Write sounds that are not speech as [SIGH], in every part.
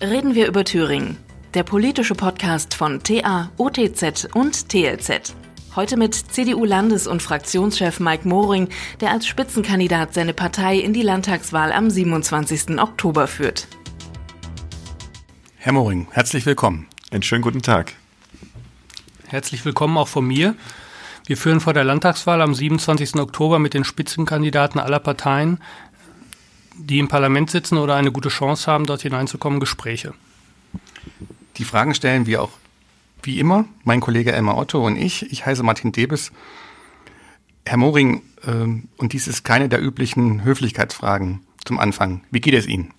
Reden wir über Thüringen. Der politische Podcast von TA, OTZ und TLZ. Heute mit CDU-Landes- und Fraktionschef Mike Moring, der als Spitzenkandidat seine Partei in die Landtagswahl am 27. Oktober führt. Herr Moring, herzlich willkommen. Einen schönen guten Tag. Herzlich willkommen auch von mir. Wir führen vor der Landtagswahl am 27. Oktober mit den Spitzenkandidaten aller Parteien, die im Parlament sitzen oder eine gute Chance haben, dort hineinzukommen, Gespräche. Die Fragen stellen wir auch wie immer, mein Kollege Elmar Otto und ich. Ich heiße Martin Debes. Herr Moring, äh, und dies ist keine der üblichen Höflichkeitsfragen zum Anfang. Wie geht es Ihnen?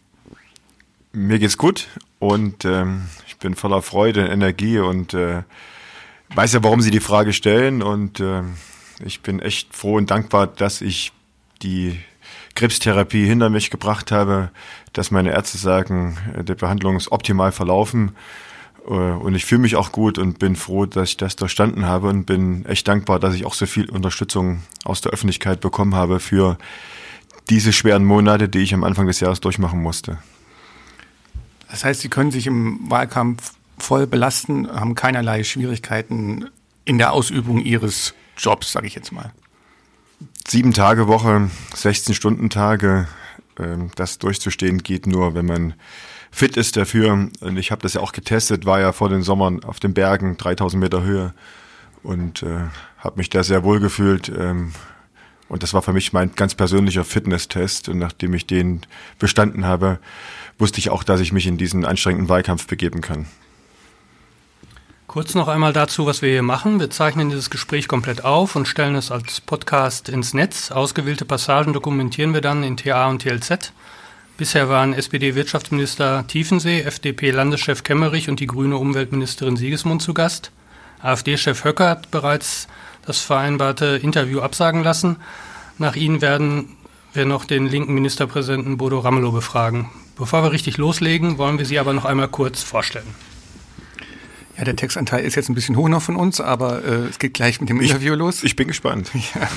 Mir geht's gut und ähm, ich bin voller Freude, Energie und äh, weiß ja, warum Sie die Frage stellen und äh, ich bin echt froh und dankbar, dass ich die Krebstherapie hinter mich gebracht habe, dass meine Ärzte sagen, äh, die Behandlung ist optimal verlaufen äh, und ich fühle mich auch gut und bin froh, dass ich das durchstanden habe und bin echt dankbar, dass ich auch so viel Unterstützung aus der Öffentlichkeit bekommen habe für diese schweren Monate, die ich am Anfang des Jahres durchmachen musste. Das heißt, Sie können sich im Wahlkampf voll belasten, haben keinerlei Schwierigkeiten in der Ausübung Ihres Jobs, sage ich jetzt mal. Sieben Tage Woche, 16 Stunden Tage, ähm, das durchzustehen geht nur, wenn man fit ist dafür. Und ich habe das ja auch getestet, war ja vor den Sommern auf den Bergen, 3000 Meter Höhe und äh, habe mich da sehr wohl gefühlt. Ähm, und das war für mich mein ganz persönlicher Fitnesstest. Und nachdem ich den bestanden habe, wusste ich auch, dass ich mich in diesen anstrengenden Wahlkampf begeben kann. Kurz noch einmal dazu, was wir hier machen. Wir zeichnen dieses Gespräch komplett auf und stellen es als Podcast ins Netz. Ausgewählte Passagen dokumentieren wir dann in TA und TLZ. Bisher waren SPD-Wirtschaftsminister Tiefensee, FDP-Landeschef Kemmerich und die grüne Umweltministerin Siegesmund zu Gast. AfD-Chef Höcker hat bereits das vereinbarte Interview absagen lassen. Nach ihnen werden wir noch den linken Ministerpräsidenten Bodo Ramelow befragen. Bevor wir richtig loslegen, wollen wir Sie aber noch einmal kurz vorstellen. Ja, der Textanteil ist jetzt ein bisschen hoch noch von uns, aber äh, es geht gleich mit dem ich, Interview los. Ich bin gespannt. [LAUGHS] Ja.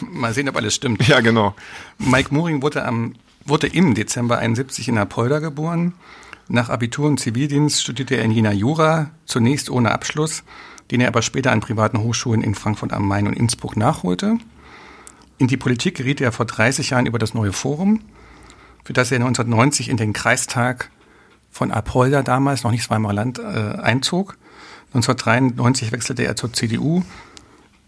Mal sehen, ob alles stimmt. Ja, genau. Mike Moring wurde, am, wurde im Dezember 71 in Apolda geboren. Nach Abitur und Zivildienst studierte er in Jena Jura, zunächst ohne Abschluss, den er aber später an privaten Hochschulen in Frankfurt am Main und Innsbruck nachholte. In die Politik geriet er vor 30 Jahren über das neue Forum, für das er 1990 in den Kreistag von Apolda damals, noch nicht Weimarer Land, äh, einzog. 1993 wechselte er zur CDU.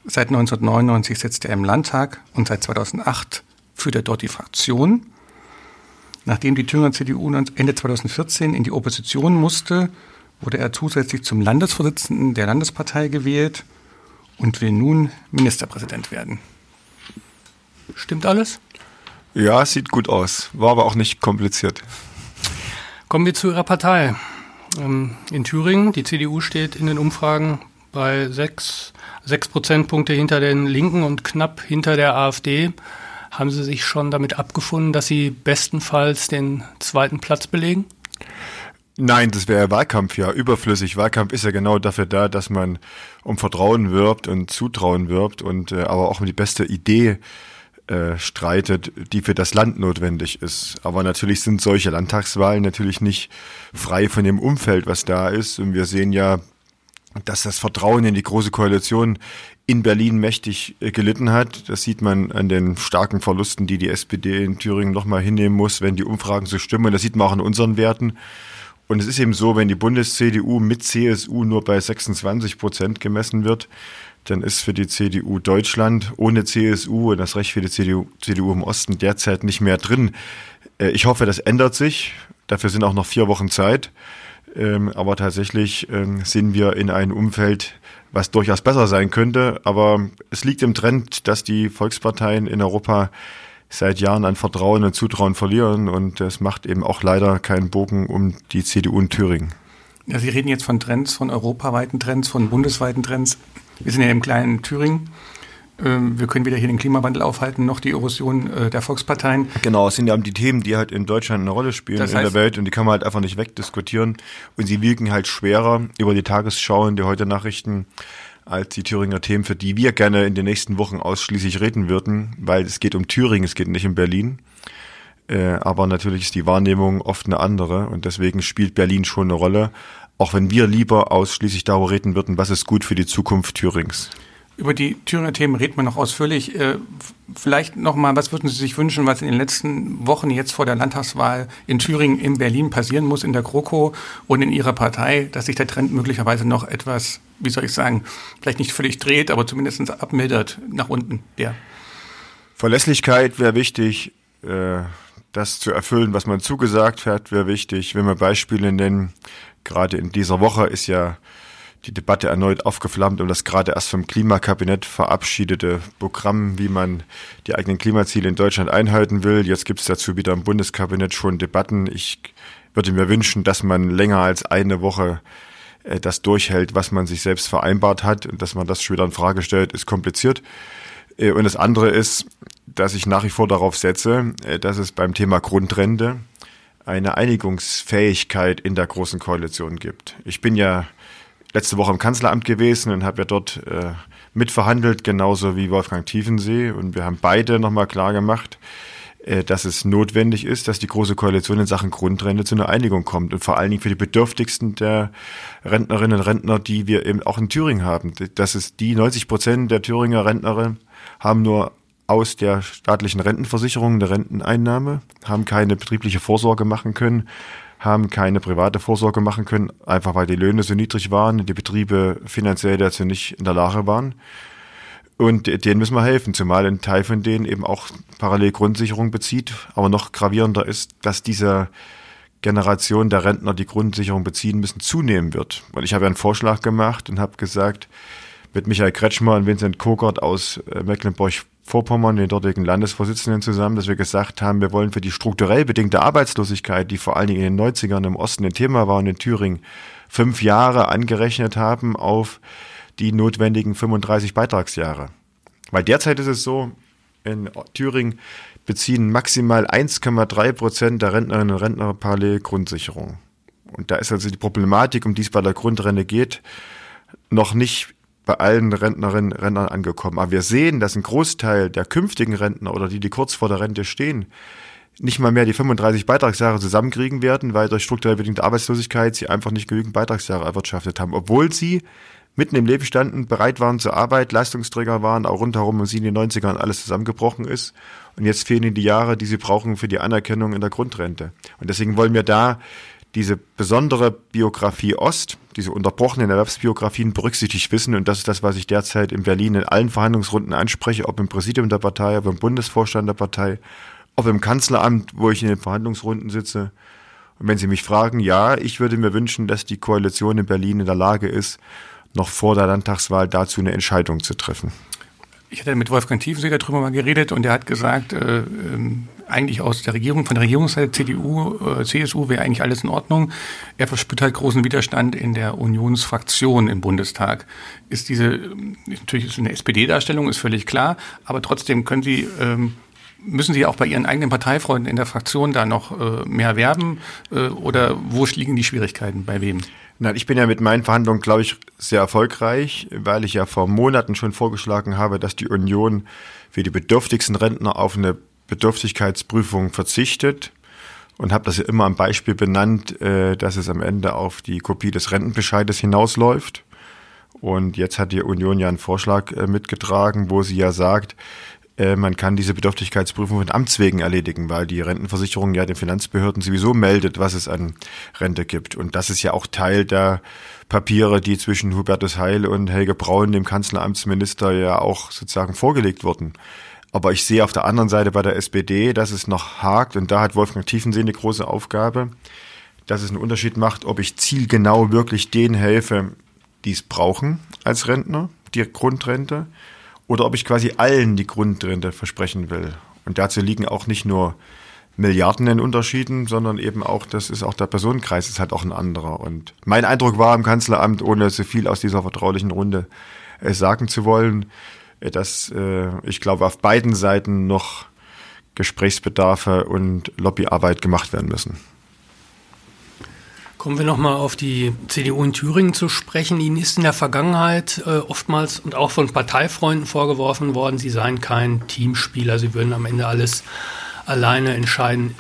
Seit 1999 sitzt er im Landtag und seit 2008 führt er dort die Fraktion. Nachdem die Thüringer CDU Ende 2014 in die Opposition musste, wurde er zusätzlich zum Landesvorsitzenden der Landespartei gewählt und will nun Ministerpräsident werden. Stimmt alles? Ja, sieht gut aus. War aber auch nicht kompliziert. Kommen wir zu Ihrer Partei. Ähm, in Thüringen, die CDU steht in den Umfragen bei sechs, sechs Prozentpunkte hinter den Linken und knapp hinter der AfD. Haben Sie sich schon damit abgefunden, dass Sie bestenfalls den zweiten Platz belegen? Nein, das wäre Wahlkampf ja überflüssig. Wahlkampf ist ja genau dafür da, dass man um Vertrauen wirbt und Zutrauen wirbt und äh, aber auch um die beste Idee äh, streitet, die für das Land notwendig ist. Aber natürlich sind solche Landtagswahlen natürlich nicht frei von dem Umfeld, was da ist. Und wir sehen ja, dass das Vertrauen in die Große Koalition in Berlin mächtig äh, gelitten hat. Das sieht man an den starken Verlusten, die die SPD in Thüringen nochmal hinnehmen muss, wenn die Umfragen so stimmen. Das sieht man auch an unseren Werten. Und es ist eben so, wenn die Bundes-CDU mit CSU nur bei 26 Prozent gemessen wird, dann ist für die CDU Deutschland ohne CSU und das Recht für die CDU, CDU im Osten derzeit nicht mehr drin. Äh, ich hoffe, das ändert sich. Dafür sind auch noch vier Wochen Zeit. Ähm, aber tatsächlich ähm, sind wir in einem Umfeld, was durchaus besser sein könnte. Aber es liegt im Trend, dass die Volksparteien in Europa seit Jahren an Vertrauen und Zutrauen verlieren. Und das macht eben auch leider keinen Bogen um die CDU in Thüringen. Ja, Sie reden jetzt von Trends, von europaweiten Trends, von bundesweiten Trends. Wir sind ja im kleinen Thüringen. Ähm, wir können weder hier den Klimawandel aufhalten, noch die Erosion äh, der Volksparteien. Genau, es sind ja die Themen, die halt in Deutschland eine Rolle spielen das heißt, in der Welt und die kann man halt einfach nicht wegdiskutieren. Und sie wirken halt schwerer über die Tagesschau und die heute Nachrichten als die Thüringer Themen, für die wir gerne in den nächsten Wochen ausschließlich reden würden, weil es geht um Thüringen, es geht nicht um Berlin. Äh, aber natürlich ist die Wahrnehmung oft eine andere und deswegen spielt Berlin schon eine Rolle, auch wenn wir lieber ausschließlich darüber reden würden, was ist gut für die Zukunft Thürings. Über die Thüringer Themen redet man noch ausführlich. Äh, vielleicht noch mal, was würden Sie sich wünschen, was in den letzten Wochen jetzt vor der Landtagswahl in Thüringen, in Berlin passieren muss, in der GroKo und in Ihrer Partei, dass sich der Trend möglicherweise noch etwas, wie soll ich sagen, vielleicht nicht völlig dreht, aber zumindest abmildert nach unten? Ja. Verlässlichkeit wäre wichtig. Äh, das zu erfüllen, was man zugesagt hat, wäre wichtig. Wenn wir Beispiele nennen, gerade in dieser Woche ist ja die Debatte erneut aufgeflammt um das gerade erst vom Klimakabinett verabschiedete Programm, wie man die eigenen Klimaziele in Deutschland einhalten will. Jetzt gibt es dazu wieder im Bundeskabinett schon Debatten. Ich würde mir wünschen, dass man länger als eine Woche äh, das durchhält, was man sich selbst vereinbart hat und dass man das schon wieder in Frage stellt, ist kompliziert. Äh, und das andere ist, dass ich nach wie vor darauf setze, äh, dass es beim Thema Grundrente eine Einigungsfähigkeit in der Großen Koalition gibt. Ich bin ja letzte Woche im Kanzleramt gewesen und habe ja dort äh, mitverhandelt, genauso wie Wolfgang Tiefensee. Und wir haben beide nochmal klar gemacht, äh, dass es notwendig ist, dass die Große Koalition in Sachen Grundrente zu einer Einigung kommt. Und vor allen Dingen für die bedürftigsten der Rentnerinnen und Rentner, die wir eben auch in Thüringen haben. Das ist die 90 Prozent der Thüringer Rentnerinnen haben nur aus der staatlichen Rentenversicherung eine Renteneinnahme, haben keine betriebliche Vorsorge machen können, haben keine private Vorsorge machen können, einfach weil die Löhne so niedrig waren, die Betriebe finanziell dazu nicht in der Lage waren. Und denen müssen wir helfen, zumal ein Teil von denen eben auch parallel Grundsicherung bezieht. Aber noch gravierender ist, dass diese Generation der Rentner, die Grundsicherung beziehen müssen, zunehmen wird. Und ich habe einen Vorschlag gemacht und habe gesagt, mit Michael Kretschmer und Vincent Kogert aus äh, Mecklenburg Vorpommern, den dortigen Landesvorsitzenden zusammen, dass wir gesagt haben, wir wollen für die strukturell bedingte Arbeitslosigkeit, die vor allen Dingen in den 90ern im Osten ein Thema war und in Thüringen fünf Jahre angerechnet haben auf die notwendigen 35 Beitragsjahre. Weil derzeit ist es so, in Thüringen beziehen maximal 1,3 Prozent der Rentnerinnen und Rentner parallel Grundsicherung. Und da ist also die Problematik, um die es bei der Grundrente geht, noch nicht bei allen Rentnerinnen und Rentnern angekommen. Aber wir sehen, dass ein Großteil der künftigen Rentner oder die, die kurz vor der Rente stehen, nicht mal mehr die 35 Beitragsjahre zusammenkriegen werden, weil durch strukturell bedingte Arbeitslosigkeit sie einfach nicht genügend Beitragsjahre erwirtschaftet haben, obwohl sie mitten im Leben standen, bereit waren zur Arbeit, Leistungsträger waren, auch rundherum und sie in den 90ern alles zusammengebrochen ist. Und jetzt fehlen ihnen die Jahre, die sie brauchen für die Anerkennung in der Grundrente. Und deswegen wollen wir da diese besondere Biografie Ost, diese unterbrochenen Erwerbsbiografien berücksichtigt wissen. Und das ist das, was ich derzeit in Berlin in allen Verhandlungsrunden anspreche, ob im Präsidium der Partei, ob im Bundesvorstand der Partei, ob im Kanzleramt, wo ich in den Verhandlungsrunden sitze. Und wenn Sie mich fragen, ja, ich würde mir wünschen, dass die Koalition in Berlin in der Lage ist, noch vor der Landtagswahl dazu eine Entscheidung zu treffen. Ich hatte mit Wolfgang Tiefensee darüber mal geredet und er hat gesagt, äh, ähm, eigentlich aus der Regierung, von der Regierungsseite CDU, äh, CSU wäre eigentlich alles in Ordnung. Er verspürt halt großen Widerstand in der Unionsfraktion im Bundestag. Ist diese, natürlich ist eine SPD-Darstellung, ist völlig klar, aber trotzdem können Sie, ähm, müssen Sie auch bei Ihren eigenen Parteifreunden in der Fraktion da noch äh, mehr werben äh, oder wo liegen die Schwierigkeiten, bei wem? Nein, ich bin ja mit meinen Verhandlungen, glaube ich, sehr erfolgreich, weil ich ja vor Monaten schon vorgeschlagen habe, dass die Union für die bedürftigsten Rentner auf eine Bedürftigkeitsprüfung verzichtet und habe das ja immer am Beispiel benannt, äh, dass es am Ende auf die Kopie des Rentenbescheides hinausläuft. Und jetzt hat die Union ja einen Vorschlag äh, mitgetragen, wo sie ja sagt, äh, man kann diese Bedürftigkeitsprüfung von Amts wegen erledigen, weil die Rentenversicherung ja den Finanzbehörden sowieso meldet, was es an Rente gibt. Und das ist ja auch Teil der Papiere, die zwischen Hubertus Heil und Helge Braun, dem Kanzleramtsminister, ja auch sozusagen vorgelegt wurden. Aber ich sehe auf der anderen Seite bei der SPD, dass es noch hakt und da hat Wolfgang Tiefensee eine große Aufgabe, dass es einen Unterschied macht, ob ich zielgenau wirklich denen helfe, die es brauchen als Rentner, die Grundrente, oder ob ich quasi allen die Grundrente versprechen will. Und dazu liegen auch nicht nur Milliarden in Unterschieden, sondern eben auch, das ist auch der Personenkreis, ist halt auch ein anderer. Und mein Eindruck war im Kanzleramt, ohne so viel aus dieser vertraulichen Runde äh, sagen zu wollen, dass äh, ich glaube, auf beiden Seiten noch Gesprächsbedarfe und Lobbyarbeit gemacht werden müssen. Kommen wir nochmal auf die CDU in Thüringen zu sprechen. Ihnen ist in der Vergangenheit äh, oftmals und auch von Parteifreunden vorgeworfen worden, Sie seien kein Teamspieler, Sie würden am Ende alles alleine entscheiden.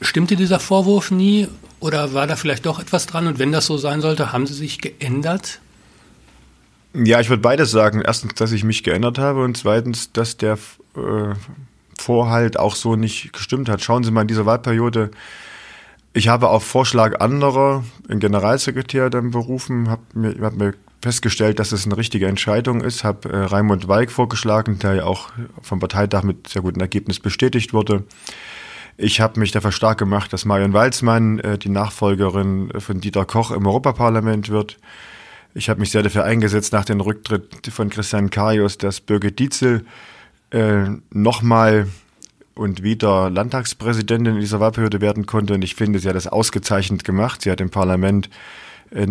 Stimmte dieser Vorwurf nie oder war da vielleicht doch etwas dran? Und wenn das so sein sollte, haben Sie sich geändert? Ja, ich würde beides sagen. Erstens, dass ich mich geändert habe und zweitens, dass der äh, Vorhalt auch so nicht gestimmt hat. Schauen Sie mal in dieser Wahlperiode. Ich habe auf Vorschlag anderer einen Generalsekretär dann berufen, habe mir, hab mir festgestellt, dass es eine richtige Entscheidung ist, habe äh, Raimund Weig vorgeschlagen, der ja auch vom Parteitag mit sehr gutem Ergebnis bestätigt wurde. Ich habe mich dafür stark gemacht, dass Marion Walzmann äh, die Nachfolgerin von Dieter Koch im Europaparlament wird. Ich habe mich sehr dafür eingesetzt, nach dem Rücktritt von Christian Karius, dass Birgit Dietzel äh, nochmal und wieder Landtagspräsidentin in dieser Wahlperiode werden konnte. Und ich finde, sie hat das ausgezeichnet gemacht. Sie hat dem Parlament äh,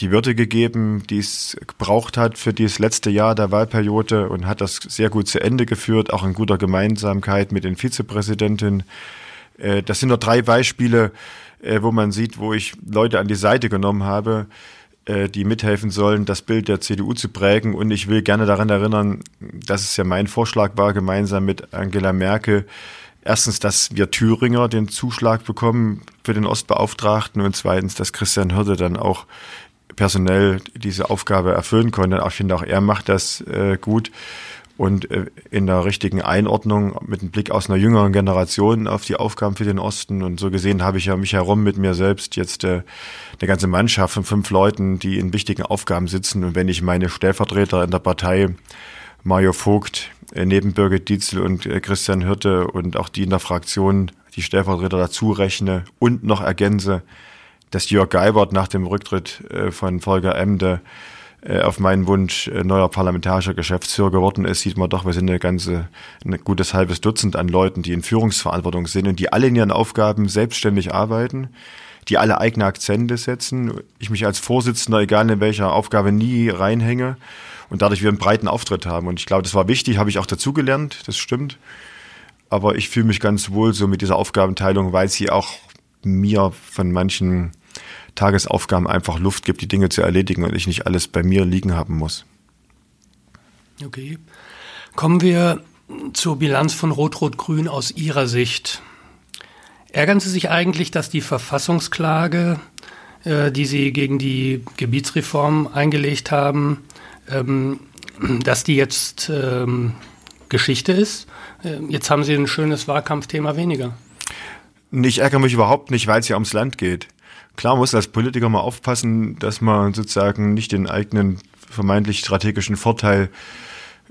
die Würde gegeben, die es gebraucht hat für dieses letzte Jahr der Wahlperiode und hat das sehr gut zu Ende geführt, auch in guter Gemeinsamkeit mit den Vizepräsidentinnen. Äh, das sind nur drei Beispiele, äh, wo man sieht, wo ich Leute an die Seite genommen habe, äh, die mithelfen sollen, das Bild der CDU zu prägen. Und ich will gerne daran erinnern, dass es ja mein Vorschlag war, gemeinsam mit Angela Merkel, erstens, dass wir Thüringer den Zuschlag bekommen für den Ostbeauftragten und zweitens, dass Christian Hürde dann auch personell diese Aufgabe erfüllen konnte. Ich finde auch er macht das äh, gut und äh, in der richtigen Einordnung mit einem Blick aus einer jüngeren Generation auf die Aufgaben für den Osten. Und so gesehen habe ich ja mich herum mit mir selbst jetzt äh, eine ganze Mannschaft von fünf Leuten, die in wichtigen Aufgaben sitzen. Und wenn ich meine Stellvertreter in der Partei, Mario Vogt, äh, neben Birgit Dietzel und äh, Christian Hirte und auch die in der Fraktion, die Stellvertreter dazu rechne und noch ergänze, dass Jörg Geibert nach dem Rücktritt äh, von Volker Emde auf meinen Wunsch äh, neuer parlamentarischer Geschäftsführer geworden ist, sieht man doch, wir sind eine ganze, ein gutes halbes Dutzend an Leuten, die in Führungsverantwortung sind und die alle in ihren Aufgaben selbstständig arbeiten, die alle eigene Akzente setzen. Ich mich als Vorsitzender, egal in welcher Aufgabe, nie reinhänge und dadurch wir einen breiten Auftritt haben. Und ich glaube, das war wichtig, habe ich auch dazugelernt, das stimmt. Aber ich fühle mich ganz wohl so mit dieser Aufgabenteilung, weil sie auch mir von manchen Tagesaufgaben einfach Luft gibt, die Dinge zu erledigen und ich nicht alles bei mir liegen haben muss. Okay. Kommen wir zur Bilanz von Rot-Rot-Grün aus Ihrer Sicht. Ärgern Sie sich eigentlich, dass die Verfassungsklage, äh, die Sie gegen die Gebietsreform eingelegt haben, ähm, dass die jetzt ähm, Geschichte ist? Äh, jetzt haben Sie ein schönes Wahlkampfthema weniger. Ich ärgere mich überhaupt nicht, weil es ja ums Land geht. Klar muss als Politiker mal aufpassen, dass man sozusagen nicht den eigenen vermeintlich strategischen Vorteil,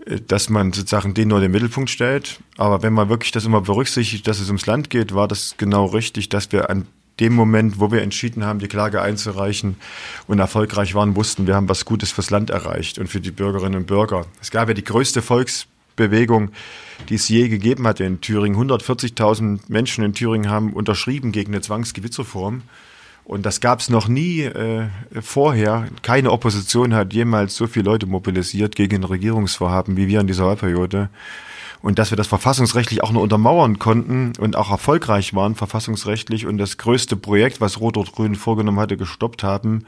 äh, dass man sozusagen den nur in den Mittelpunkt stellt. Aber wenn man wirklich das immer berücksichtigt, dass es ums Land geht, war das genau richtig, dass wir an dem Moment, wo wir entschieden haben, die Klage einzureichen und erfolgreich waren, wussten, wir haben was Gutes fürs Land erreicht und für die Bürgerinnen und Bürger. Es gab ja die größte Volksbewegung, die es je gegeben hatte in Thüringen. 140.000 Menschen in Thüringen haben unterschrieben gegen eine Zwangsgewitzreform. Und das gab es noch nie äh, vorher. Keine Opposition hat jemals so viele Leute mobilisiert gegen ein Regierungsvorhaben wie wir in dieser Wahlperiode. Und dass wir das verfassungsrechtlich auch nur untermauern konnten und auch erfolgreich waren verfassungsrechtlich und das größte Projekt, was Rot-Rot-Grün vorgenommen hatte, gestoppt haben,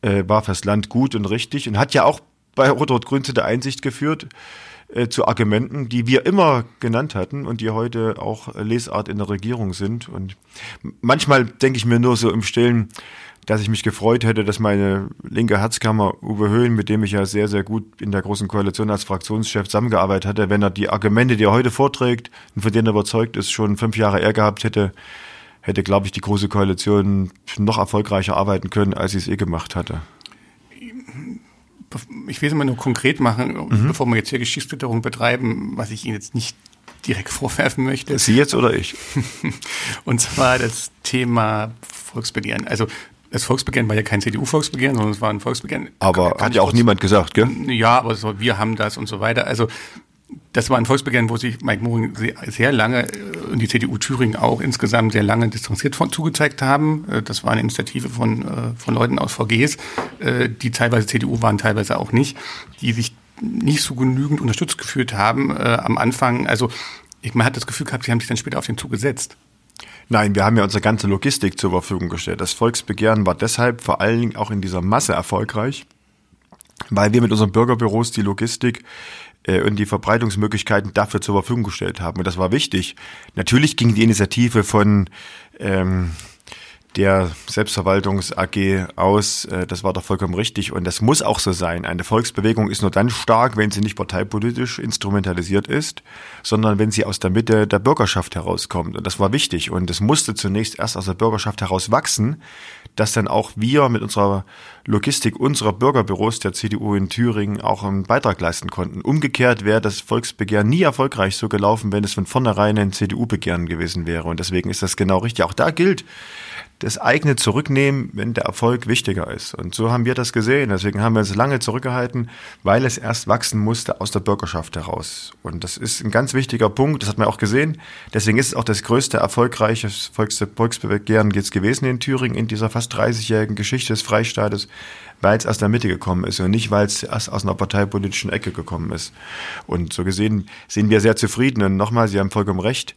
äh, war fürs Land gut und richtig und hat ja auch bei Rot-Rot-Grün zu der Einsicht geführt, äh, zu Argumenten, die wir immer genannt hatten und die heute auch Lesart in der Regierung sind. Und manchmal denke ich mir nur so im Stillen, dass ich mich gefreut hätte, dass meine linke Herzkammer Uwe Höhn, mit dem ich ja sehr, sehr gut in der Großen Koalition als Fraktionschef zusammengearbeitet hatte, wenn er die Argumente, die er heute vorträgt und von denen er überzeugt ist, schon fünf Jahre eher gehabt hätte, hätte, glaube ich, die Große Koalition noch erfolgreicher arbeiten können, als sie es eh gemacht hatte ich will es mal nur konkret machen, mhm. bevor wir jetzt hier Geschichtsklitterung betreiben, was ich Ihnen jetzt nicht direkt [LAUGHS] vorwerfen möchte. Sie jetzt oder ich? [LAUGHS] Und zwar das Thema Volksbegehren. Also das Volksbegehren war ja kein CDU-Volksbegehren, sondern es war ein Volksbegehren. Aber kann hat ja auch niemand gesagt, gell? Ja, aber so, wir haben das und so weiter. Also das war ein Volksbegehren, wo sich Mike Moring sehr, lange äh, und die CDU Thüringen auch insgesamt sehr lange distanziert von, zugezeigt haben. Äh, das war eine Initiative von, äh, von Leuten aus VGs, die teilweise CDU waren, teilweise auch nicht, die sich nicht so genügend unterstützt gefühlt haben am Anfang. Also ich, man hat das Gefühl gehabt, sie haben sich dann später auf den Zug gesetzt. Nein, wir haben ja unsere ganze Logistik zur Verfügung gestellt. Das Volksbegehren war deshalb vor allen Dingen auch in dieser Masse erfolgreich, weil wir mit unseren Bürgerbüros die Logistik äh, und die Verbreitungsmöglichkeiten dafür zur Verfügung gestellt haben. Und das war wichtig. Natürlich ging die Initiative von ähm, der Selbstverwaltungs AG aus. Äh, das war doch vollkommen richtig und das muss auch so sein. Eine Volksbewegung ist nur dann stark, wenn sie nicht parteipolitisch instrumentalisiert ist, sondern wenn sie aus der Mitte der Bürgerschaft herauskommt. Und das war wichtig und es musste zunächst erst aus der Bürgerschaft heraus wachsen, dass dann auch wir mit unserer Logistik unserer Bürgerbüros der CDU in Thüringen auch einen Beitrag leisten konnten. Umgekehrt wäre das Volksbegehren nie erfolgreich so gelaufen, wenn es von vornherein ein CDU-Begehren gewesen wäre. Und deswegen ist das genau richtig. Auch da gilt, das eigene zurücknehmen, wenn der Erfolg wichtiger ist. Und so haben wir das gesehen. Deswegen haben wir es lange zurückgehalten, weil es erst wachsen musste aus der Bürgerschaft heraus. Und das ist ein ganz wichtiger Punkt. Das hat man auch gesehen. Deswegen ist es auch das größte erfolgreiche Volksbegehren jetzt gewesen in Thüringen in dieser fast 30-jährigen Geschichte des Freistaates, weil es aus der Mitte gekommen ist und nicht, weil es erst aus einer parteipolitischen Ecke gekommen ist. Und so gesehen sind wir sehr zufrieden. Und nochmal, Sie haben vollkommen recht.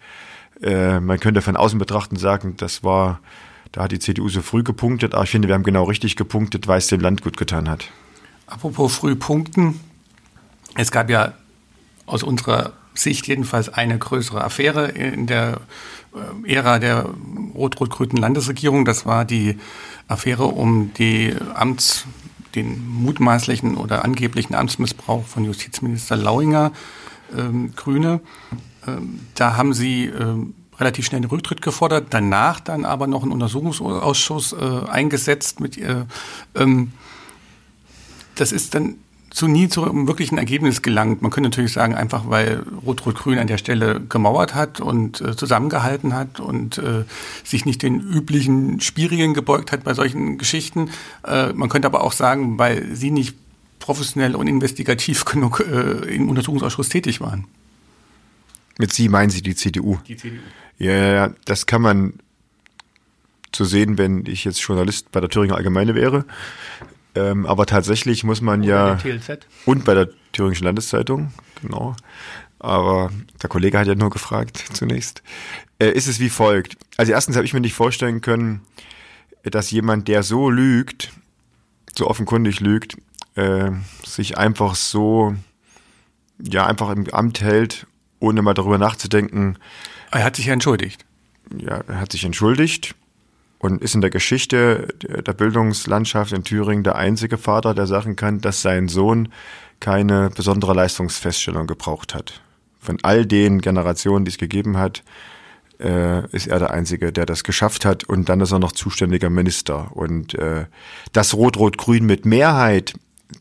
Äh, man könnte von außen betrachten sagen, das war da hat die CDU so früh gepunktet, aber ich finde, wir haben genau richtig gepunktet, weil es dem Land gut getan hat. Apropos früh punkten. Es gab ja aus unserer Sicht jedenfalls eine größere Affäre in der äh, Ära der rot-rot-grünen Landesregierung. Das war die Affäre um die Amts, den mutmaßlichen oder angeblichen Amtsmissbrauch von Justizminister Lauinger, ähm, Grüne. Ähm, da haben Sie ähm, relativ schnell den Rücktritt gefordert, danach dann aber noch einen Untersuchungsausschuss äh, eingesetzt. Mit, äh, ähm, das ist dann zu nie zu einem wirklichen Ergebnis gelangt. Man könnte natürlich sagen, einfach weil Rot-Rot-Grün an der Stelle gemauert hat und äh, zusammengehalten hat und äh, sich nicht den üblichen Spielregeln gebeugt hat bei solchen Geschichten. Äh, man könnte aber auch sagen, weil sie nicht professionell und investigativ [LAUGHS] genug äh, im Untersuchungsausschuss tätig waren. Mit Sie meinen Sie die CDU? Die CDU. Ja, ja, das kann man zu sehen, wenn ich jetzt Journalist bei der Thüringer Allgemeine wäre. Ähm, aber tatsächlich muss man und ja. Bei der TLZ. Und bei der Thüringischen Landeszeitung, genau. Aber der Kollege hat ja nur gefragt [LAUGHS] zunächst. Äh, ist es wie folgt? Also erstens habe ich mir nicht vorstellen können, dass jemand, der so lügt, so offenkundig lügt, äh, sich einfach so, ja, einfach im Amt hält, ohne mal darüber nachzudenken, er hat sich entschuldigt. Ja, er hat sich entschuldigt und ist in der Geschichte der Bildungslandschaft in Thüringen der einzige Vater, der sagen kann, dass sein Sohn keine besondere Leistungsfeststellung gebraucht hat. Von all den Generationen, die es gegeben hat, äh, ist er der Einzige, der das geschafft hat. Und dann ist er noch zuständiger Minister. Und äh, das Rot-Rot-Grün mit Mehrheit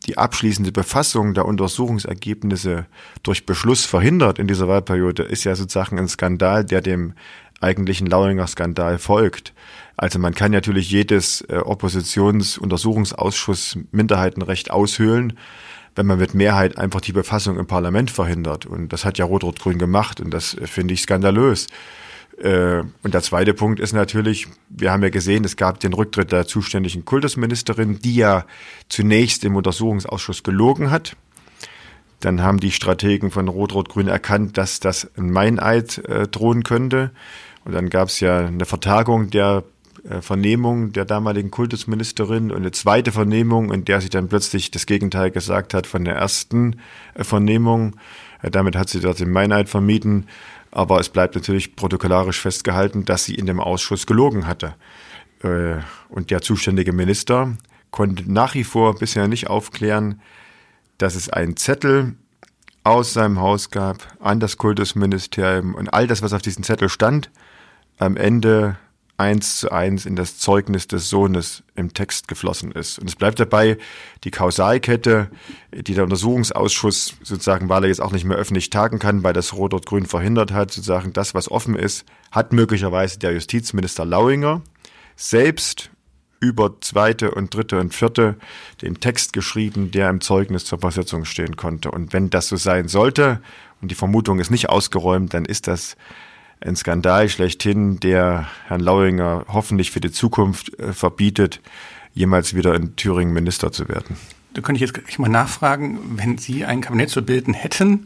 die abschließende Befassung der Untersuchungsergebnisse durch Beschluss verhindert in dieser Wahlperiode, ist ja sozusagen ein Skandal, der dem eigentlichen Lauinger Skandal folgt. Also man kann natürlich jedes äh, Oppositionsuntersuchungsausschuss Minderheitenrecht aushöhlen, wenn man mit Mehrheit einfach die Befassung im Parlament verhindert. Und das hat ja Rot-Rot-Grün gemacht und das äh, finde ich skandalös. Äh, und der zweite Punkt ist natürlich, wir haben ja gesehen, es gab den Rücktritt der zuständigen Kultusministerin, die ja zunächst im Untersuchungsausschuss gelogen hat. Dann haben die Strategen von Rot-Rot-Grün erkannt, dass das ein Meineid äh, drohen könnte. Und dann gab es ja eine Vertagung der äh, Vernehmung der damaligen Kultusministerin und eine zweite Vernehmung, in der sie dann plötzlich das Gegenteil gesagt hat von der ersten äh, Vernehmung. Äh, damit hat sie dort den Meineid vermieden. Aber es bleibt natürlich protokollarisch festgehalten, dass sie in dem Ausschuss gelogen hatte. Äh, und der zuständige Minister konnte nach wie vor bisher nicht aufklären, dass es einen Zettel aus seinem Haus gab an das Kultusministerium und all das, was auf diesem Zettel stand, am Ende eins zu eins in das Zeugnis des Sohnes im Text geflossen ist. Und es bleibt dabei, die Kausalkette, die der Untersuchungsausschuss sozusagen, weil er jetzt auch nicht mehr öffentlich tagen kann, weil das Rot-Rot-Grün verhindert hat, sozusagen das, was offen ist, hat möglicherweise der Justizminister Lauinger selbst über zweite und dritte und vierte den Text geschrieben, der im Zeugnis zur Versetzung stehen konnte. Und wenn das so sein sollte und die Vermutung ist nicht ausgeräumt, dann ist das ein Skandal schlechthin, der Herrn Lauinger hoffentlich für die Zukunft äh, verbietet, jemals wieder in Thüringen Minister zu werden. Da könnte ich jetzt gleich mal nachfragen, wenn Sie ein Kabinett zu bilden hätten,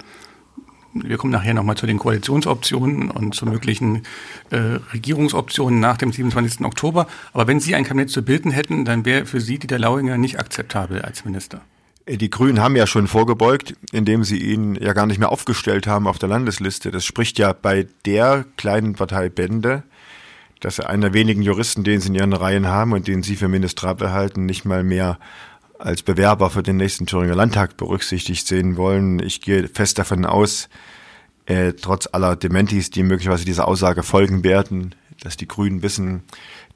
wir kommen nachher nochmal zu den Koalitionsoptionen und zu möglichen äh, Regierungsoptionen nach dem 27. Oktober. Aber wenn Sie ein Kabinett zu bilden hätten, dann wäre für Sie Dieter Lauinger nicht akzeptabel als Minister. Die Grünen haben ja schon vorgebeugt, indem sie ihn ja gar nicht mehr aufgestellt haben auf der Landesliste. Das spricht ja bei der kleinen Partei Bände, dass er einer der wenigen Juristen, den sie in ihren Reihen haben und den sie für ministrabel halten, nicht mal mehr als Bewerber für den nächsten Thüringer Landtag berücksichtigt sehen wollen. Ich gehe fest davon aus, äh, trotz aller Dementis, die möglicherweise dieser Aussage folgen werden, dass die Grünen wissen,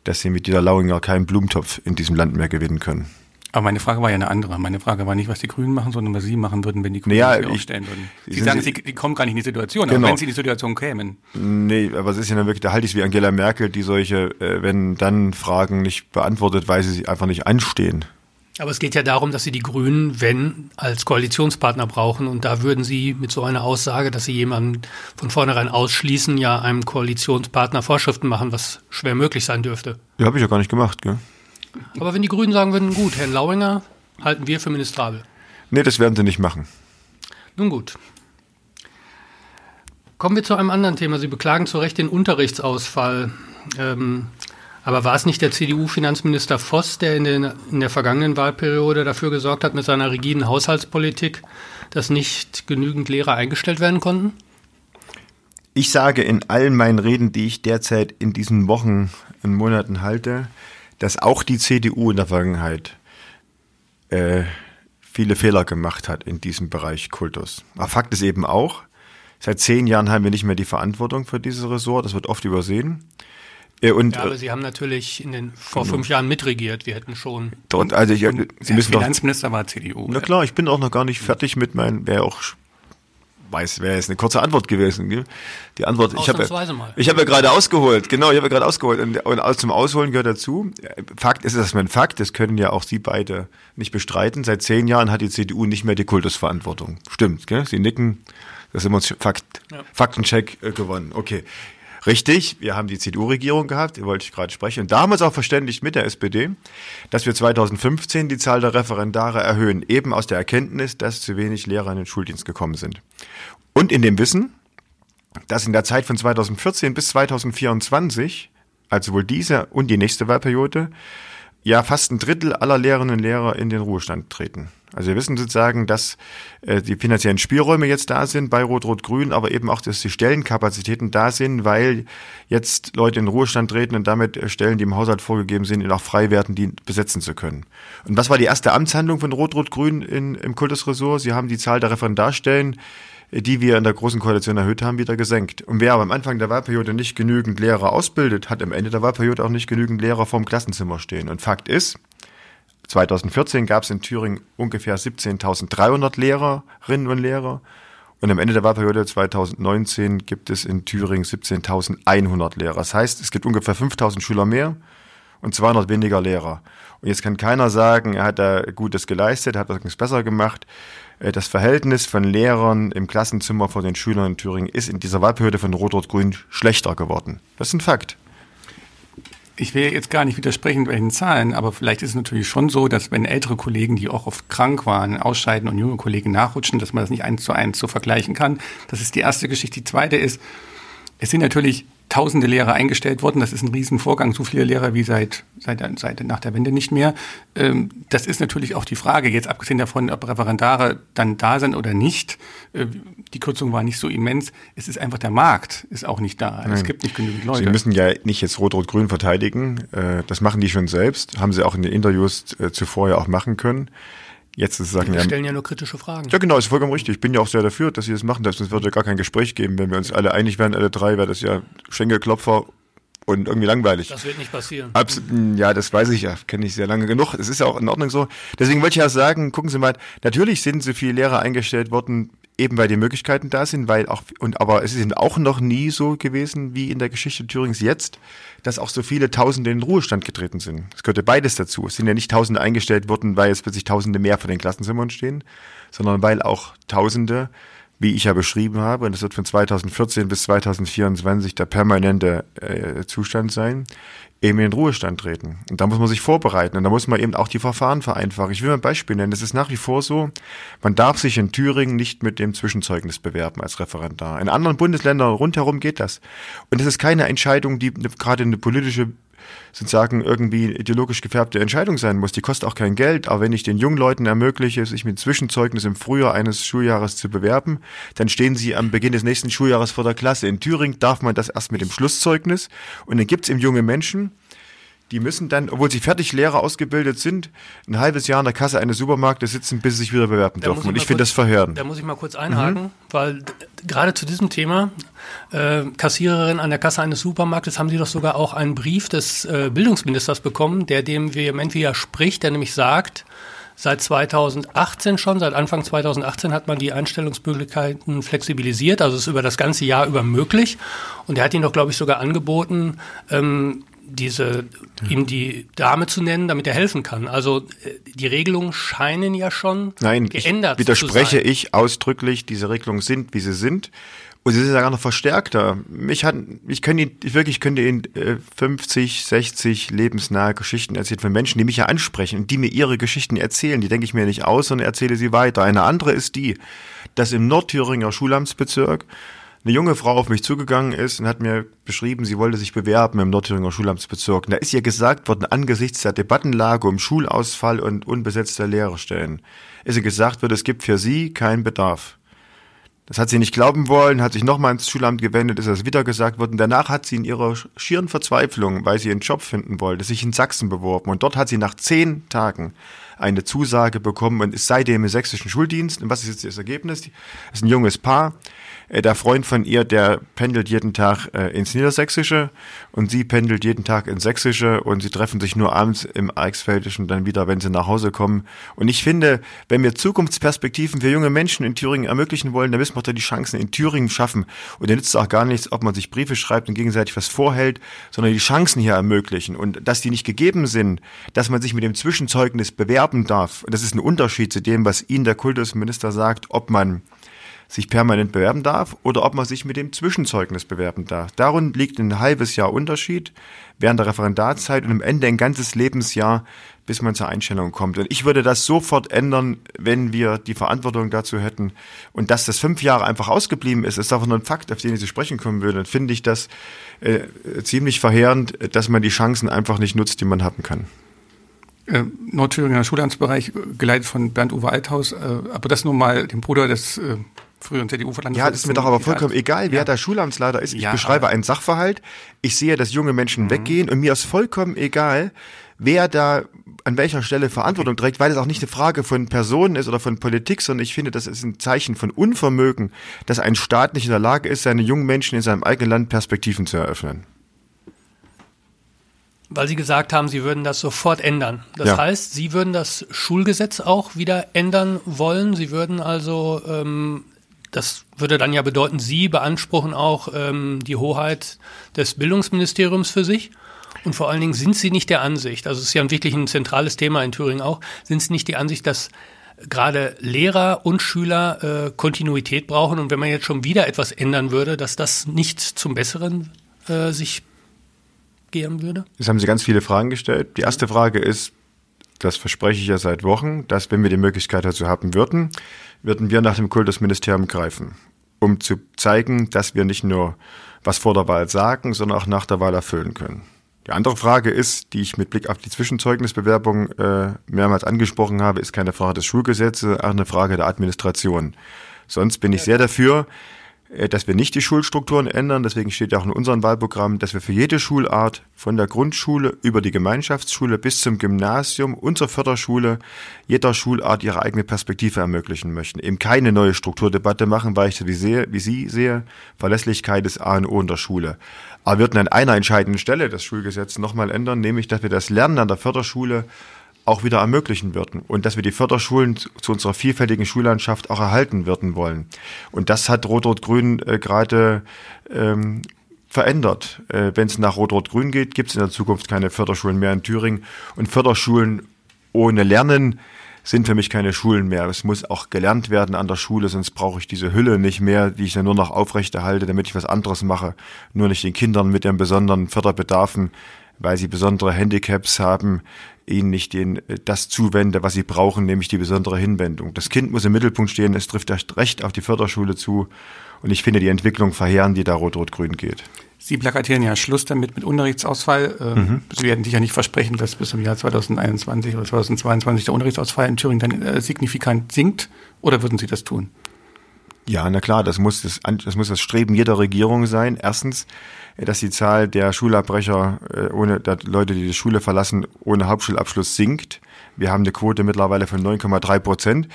dass sie mit dieser Lauinger keinen Blumentopf in diesem Land mehr gewinnen können. Aber meine Frage war ja eine andere. Meine Frage war nicht, was die Grünen machen, sondern was Sie machen würden, wenn die Grünen naja, sich aufstellen würden. Sie sagen, Sie, die kommen gar nicht in die Situation, genau. aber wenn Sie in die Situation kämen. Nee, aber es ist ja dann wirklich, da halte ich es wie Angela Merkel, die solche, äh, wenn dann Fragen nicht beantwortet, weil sie einfach nicht anstehen. Aber es geht ja darum, dass Sie die Grünen, wenn, als Koalitionspartner brauchen. Und da würden Sie mit so einer Aussage, dass Sie jemanden von vornherein ausschließen, ja einem Koalitionspartner Vorschriften machen, was schwer möglich sein dürfte. Ja, habe ich ja gar nicht gemacht, gell? Aber wenn die Grünen sagen würden, gut, Herrn Lauinger halten wir für ministrabel. Nee, das werden sie nicht machen. Nun gut. Kommen wir zu einem anderen Thema. Sie beklagen zu Recht den Unterrichtsausfall. Ähm, aber war es nicht der CDU-Finanzminister Voss, der in, den, in der vergangenen Wahlperiode dafür gesorgt hat, mit seiner rigiden Haushaltspolitik, dass nicht genügend Lehrer eingestellt werden konnten? Ich sage in allen meinen Reden, die ich derzeit in diesen Wochen und Monaten halte, dass auch die CDU in der Vergangenheit äh, viele Fehler gemacht hat in diesem Bereich Kultus. Aber Fakt ist eben auch, seit zehn Jahren haben wir nicht mehr die Verantwortung für dieses Ressort. Das wird oft übersehen. Äh, und, ja, aber Sie haben natürlich in den, vor genau. fünf Jahren mitregiert. Wir hätten schon. Dort, also ich, Sie müssen Finanzminister doch, war CDU. Na klar, ich bin auch noch gar nicht fertig mit meinem, wäre auch weiß, wäre jetzt eine kurze Antwort gewesen. Gell? Die Antwort, ich habe ich habe ja gerade ausgeholt, genau, ich habe ja gerade ausgeholt und, und zum Ausholen gehört dazu. Fakt ist erstmal ein Fakt, das können ja auch Sie beide nicht bestreiten. Seit zehn Jahren hat die CDU nicht mehr die Kultusverantwortung. Stimmt, gell? Sie nicken, das ist immer Fakt, ja. Faktencheck äh, gewonnen. Okay. Richtig, wir haben die CDU-Regierung gehabt, wollte ich gerade sprechen. Und da haben wir uns auch verständigt mit der SPD, dass wir 2015 die Zahl der Referendare erhöhen, eben aus der Erkenntnis, dass zu wenig Lehrer in den Schuldienst gekommen sind. Und in dem Wissen, dass in der Zeit von 2014 bis 2024, also wohl diese und die nächste Wahlperiode, ja fast ein Drittel aller Lehrerinnen und Lehrer in den Ruhestand treten. Also wir wissen sozusagen, dass äh, die finanziellen Spielräume jetzt da sind bei Rot-Rot-Grün, aber eben auch, dass die Stellenkapazitäten da sind, weil jetzt Leute in den Ruhestand treten und damit äh, Stellen, die im Haushalt vorgegeben sind, auch frei werden, die besetzen zu können. Und was war die erste Amtshandlung von Rot-Rot-Grün im Kultusressort? Sie haben die Zahl der Referendarstellen die wir in der Großen Koalition erhöht haben, wieder gesenkt. Und wer aber am Anfang der Wahlperiode nicht genügend Lehrer ausbildet, hat am Ende der Wahlperiode auch nicht genügend Lehrer vorm Klassenzimmer stehen. Und Fakt ist, 2014 gab es in Thüringen ungefähr 17.300 Lehrerinnen und Lehrer. Und am Ende der Wahlperiode 2019 gibt es in Thüringen 17.100 Lehrer. Das heißt, es gibt ungefähr 5.000 Schüler mehr und 200 weniger Lehrer. Und jetzt kann keiner sagen, er hat da Gutes geleistet, hat was besser gemacht. Äh, das Verhältnis von Lehrern im Klassenzimmer vor den Schülern in Thüringen ist in dieser Wahlperiode von Rot-Rot-Grün schlechter geworden. Das ist ein Fakt. Ich will jetzt gar nicht widersprechen bei den Zahlen, aber vielleicht ist es natürlich schon so, dass wenn ältere Kollegen, die auch oft krank waren, ausscheiden und junge Kollegen nachrutschen, dass man das nicht eins zu eins so vergleichen kann. Das ist die erste Geschichte. Die zweite ist, es sind natürlich tausende Lehrer eingestellt worden. Das ist ein Riesenvorgang, so viele Lehrer wie seit, seit, seit nach der Wende nicht mehr. Ähm, das ist natürlich auch die Frage, jetzt abgesehen davon, ob Referendare dann da sind oder nicht. Äh, die Kürzung war nicht so immens. Es ist einfach der Markt ist auch nicht da. Nein. Es gibt nicht genügend Leute. Sie müssen ja nicht jetzt Rot-Rot-Grün verteidigen. Äh, das machen die schon selbst. Haben sie auch in den Interviews äh, zuvor ja auch machen können. Jetzt ist sagen, Wir stellen ja nur kritische Fragen. Ja, genau, ist vollkommen richtig. Ich bin ja auch sehr dafür, dass Sie das machen. Sonst würde ja gar kein Gespräch geben. Wenn wir uns alle einig wären, alle drei, wäre das ja Schenkelklopfer und irgendwie langweilig. Das wird nicht passieren. Abs ja, das weiß ich ja, kenne ich sehr lange genug. Es ist ja auch in Ordnung so. Deswegen wollte ich ja sagen, gucken Sie mal, natürlich sind so viele Lehrer eingestellt worden, eben weil die Möglichkeiten da sind, weil auch, und aber es ist auch noch nie so gewesen wie in der Geschichte Thürings jetzt, dass auch so viele Tausende in den Ruhestand getreten sind. Es gehörte beides dazu. Es sind ja nicht Tausende eingestellt worden, weil jetzt plötzlich Tausende mehr vor den Klassenzimmern stehen, sondern weil auch Tausende, wie ich ja beschrieben habe, und das wird von 2014 bis 2024 der permanente äh, Zustand sein, eben in den Ruhestand treten. Und da muss man sich vorbereiten und da muss man eben auch die Verfahren vereinfachen. Ich will mal ein Beispiel nennen. Es ist nach wie vor so, man darf sich in Thüringen nicht mit dem Zwischenzeugnis bewerben als Referendar. In anderen Bundesländern rundherum geht das. Und es ist keine Entscheidung, die gerade eine politische sozusagen irgendwie ideologisch gefärbte Entscheidung sein muss. Die kostet auch kein Geld, aber wenn ich den jungen Leuten ermögliche, sich mit Zwischenzeugnis im Frühjahr eines Schuljahres zu bewerben, dann stehen sie am Beginn des nächsten Schuljahres vor der Klasse. In Thüringen darf man das erst mit dem Schlusszeugnis und dann gibt es eben junge Menschen, die müssen dann, obwohl sie fertig Lehrer ausgebildet sind, ein halbes Jahr in der Kasse eines Supermarktes sitzen, bis sie sich wieder bewerben da dürfen. Und ich finde das verheerend. Da muss ich mal kurz einhaken, mhm. weil gerade zu diesem Thema, äh, Kassiererin an der Kasse eines Supermarktes, haben Sie doch sogar auch einen Brief des äh, Bildungsministers bekommen, der dem vehement widerspricht, der nämlich sagt, Seit 2018 schon, seit Anfang 2018 hat man die Einstellungsmöglichkeiten flexibilisiert, also ist über das ganze Jahr über möglich. Und er hat ihn doch, glaube ich, sogar angeboten, ähm, diese, ihm die Dame zu nennen, damit er helfen kann. Also äh, die Regelungen scheinen ja schon Nein, geändert ich widerspreche ich ausdrücklich, diese Regelungen sind, wie sie sind. Und sie sind sogar noch verstärkter. Mich hat, ich könnte Ihnen, ich wirklich könnte Ihnen äh, 50, 60 lebensnahe Geschichten erzählen von Menschen, die mich ja ansprechen und die mir ihre Geschichten erzählen. Die denke ich mir nicht aus, sondern erzähle sie weiter. Eine andere ist die, dass im Nordthüringer Schulamtsbezirk eine junge Frau auf mich zugegangen ist und hat mir beschrieben, sie wollte sich bewerben im Nordthüringer Schulamtsbezirk. Und da ist ihr gesagt worden, angesichts der Debattenlage um Schulausfall und unbesetzter Lehrerstellen, ist ihr gesagt wird, es gibt für sie keinen Bedarf. Das hat sie nicht glauben wollen, hat sich nochmal ins Schulamt gewendet, ist das wieder gesagt worden. Danach hat sie in ihrer schieren Verzweiflung, weil sie einen Job finden wollte, sich in Sachsen beworben. Und dort hat sie nach zehn Tagen eine Zusage bekommen und ist seitdem im sächsischen Schuldienst. Und was ist jetzt das Ergebnis? Es ist ein junges Paar, der Freund von ihr, der pendelt jeden Tag äh, ins Niedersächsische und sie pendelt jeden Tag ins Sächsische und sie treffen sich nur abends im Eichsfeldischen dann wieder, wenn sie nach Hause kommen. Und ich finde, wenn wir Zukunftsperspektiven für junge Menschen in Thüringen ermöglichen wollen, dann müssen wir doch die Chancen in Thüringen schaffen. Und dann nützt es auch gar nichts, ob man sich Briefe schreibt und gegenseitig was vorhält, sondern die Chancen hier ermöglichen. Und dass die nicht gegeben sind, dass man sich mit dem Zwischenzeugnis bewerben darf. Und das ist ein Unterschied zu dem, was Ihnen der Kultusminister sagt, ob man sich permanent bewerben darf oder ob man sich mit dem Zwischenzeugnis bewerben darf. Darin liegt ein halbes Jahr Unterschied während der Referendarzeit und am Ende ein ganzes Lebensjahr, bis man zur Einstellung kommt. Und ich würde das sofort ändern, wenn wir die Verantwortung dazu hätten. Und dass das fünf Jahre einfach ausgeblieben ist, ist einfach nur ein Fakt, auf den ich zu sprechen kommen würde. Dann finde ich das äh, ziemlich verheerend, dass man die Chancen einfach nicht nutzt, die man haben kann äh, Nordthüringer Schulamtsbereich, geleitet von Bernd-Uwe Althaus, äh, aber das nur mal dem Bruder des äh, früheren CDU-Verlandes. Ja, das ist mir doch aber vollkommen egal, wer ja. der Schulamtsleiter ist. Ich ja, beschreibe einen Sachverhalt, ich sehe, dass junge Menschen mhm. weggehen und mir ist vollkommen egal, wer da an welcher Stelle Verantwortung okay. trägt, weil es auch nicht eine Frage von Personen ist oder von Politik, sondern ich finde, das ist ein Zeichen von Unvermögen, dass ein Staat nicht in der Lage ist, seine jungen Menschen in seinem eigenen Land Perspektiven zu eröffnen. Weil Sie gesagt haben, Sie würden das sofort ändern. Das ja. heißt, Sie würden das Schulgesetz auch wieder ändern wollen. Sie würden also ähm, das würde dann ja bedeuten, Sie beanspruchen auch ähm, die Hoheit des Bildungsministeriums für sich. Und vor allen Dingen sind Sie nicht der Ansicht, also es ist ja wirklich ein zentrales Thema in Thüringen auch, sind Sie nicht die Ansicht, dass gerade Lehrer und Schüler äh, Kontinuität brauchen und wenn man jetzt schon wieder etwas ändern würde, dass das nicht zum Besseren äh, sich gehen würde? Jetzt haben Sie ganz viele Fragen gestellt. Die erste Frage ist, das verspreche ich ja seit Wochen, dass wenn wir die Möglichkeit dazu haben würden, würden wir nach dem Kultusministerium greifen, um zu zeigen, dass wir nicht nur was vor der Wahl sagen, sondern auch nach der Wahl erfüllen können. Die andere Frage ist, die ich mit Blick auf die Zwischenzeugnisbewerbung äh, mehrmals angesprochen habe, ist keine Frage des Schulgesetzes, auch eine Frage der Administration. Sonst bin ich sehr dafür, dass wir nicht die Schulstrukturen ändern. Deswegen steht ja auch in unserem Wahlprogramm, dass wir für jede Schulart von der Grundschule über die Gemeinschaftsschule bis zum Gymnasium und zur Förderschule jeder Schulart ihre eigene Perspektive ermöglichen möchten. Eben keine neue Strukturdebatte machen, weil ich wie, sehe, wie Sie sehe, Verlässlichkeit ist A und O in der Schule. Aber wir würden an einer entscheidenden Stelle das Schulgesetz nochmal ändern, nämlich, dass wir das Lernen an der Förderschule auch wieder ermöglichen würden und dass wir die Förderschulen zu unserer vielfältigen Schullandschaft auch erhalten würden wollen. Und das hat Rot-Rot-Grün äh, gerade ähm, verändert. Äh, Wenn es nach Rot-Rot-Grün geht, gibt es in der Zukunft keine Förderschulen mehr in Thüringen. Und Förderschulen ohne Lernen sind für mich keine Schulen mehr. Es muss auch gelernt werden an der Schule, sonst brauche ich diese Hülle nicht mehr, die ich dann nur noch aufrechterhalte, damit ich was anderes mache. Nur nicht den Kindern mit den besonderen Förderbedarfen, weil sie besondere Handicaps haben, ihnen nicht den, äh, das zuwende, was sie brauchen, nämlich die besondere Hinwendung. Das Kind muss im Mittelpunkt stehen, es trifft erst recht auf die Förderschule zu und ich finde die Entwicklung verheerend, die da rot-rot-grün geht. Sie plakatieren ja Schluss damit mit Unterrichtsausfall. Ähm, mhm. Sie werden sicher nicht versprechen, dass bis zum Jahr 2021 oder 2022 der Unterrichtsausfall in Thüringen dann äh, signifikant sinkt. Oder würden Sie das tun? Ja, na klar, das muss das, das muss das Streben jeder Regierung sein. Erstens, dass die Zahl der Schulabbrecher äh, ohne der Leute, die die Schule verlassen, ohne Hauptschulabschluss sinkt. Wir haben eine Quote mittlerweile von 9,3 Prozent.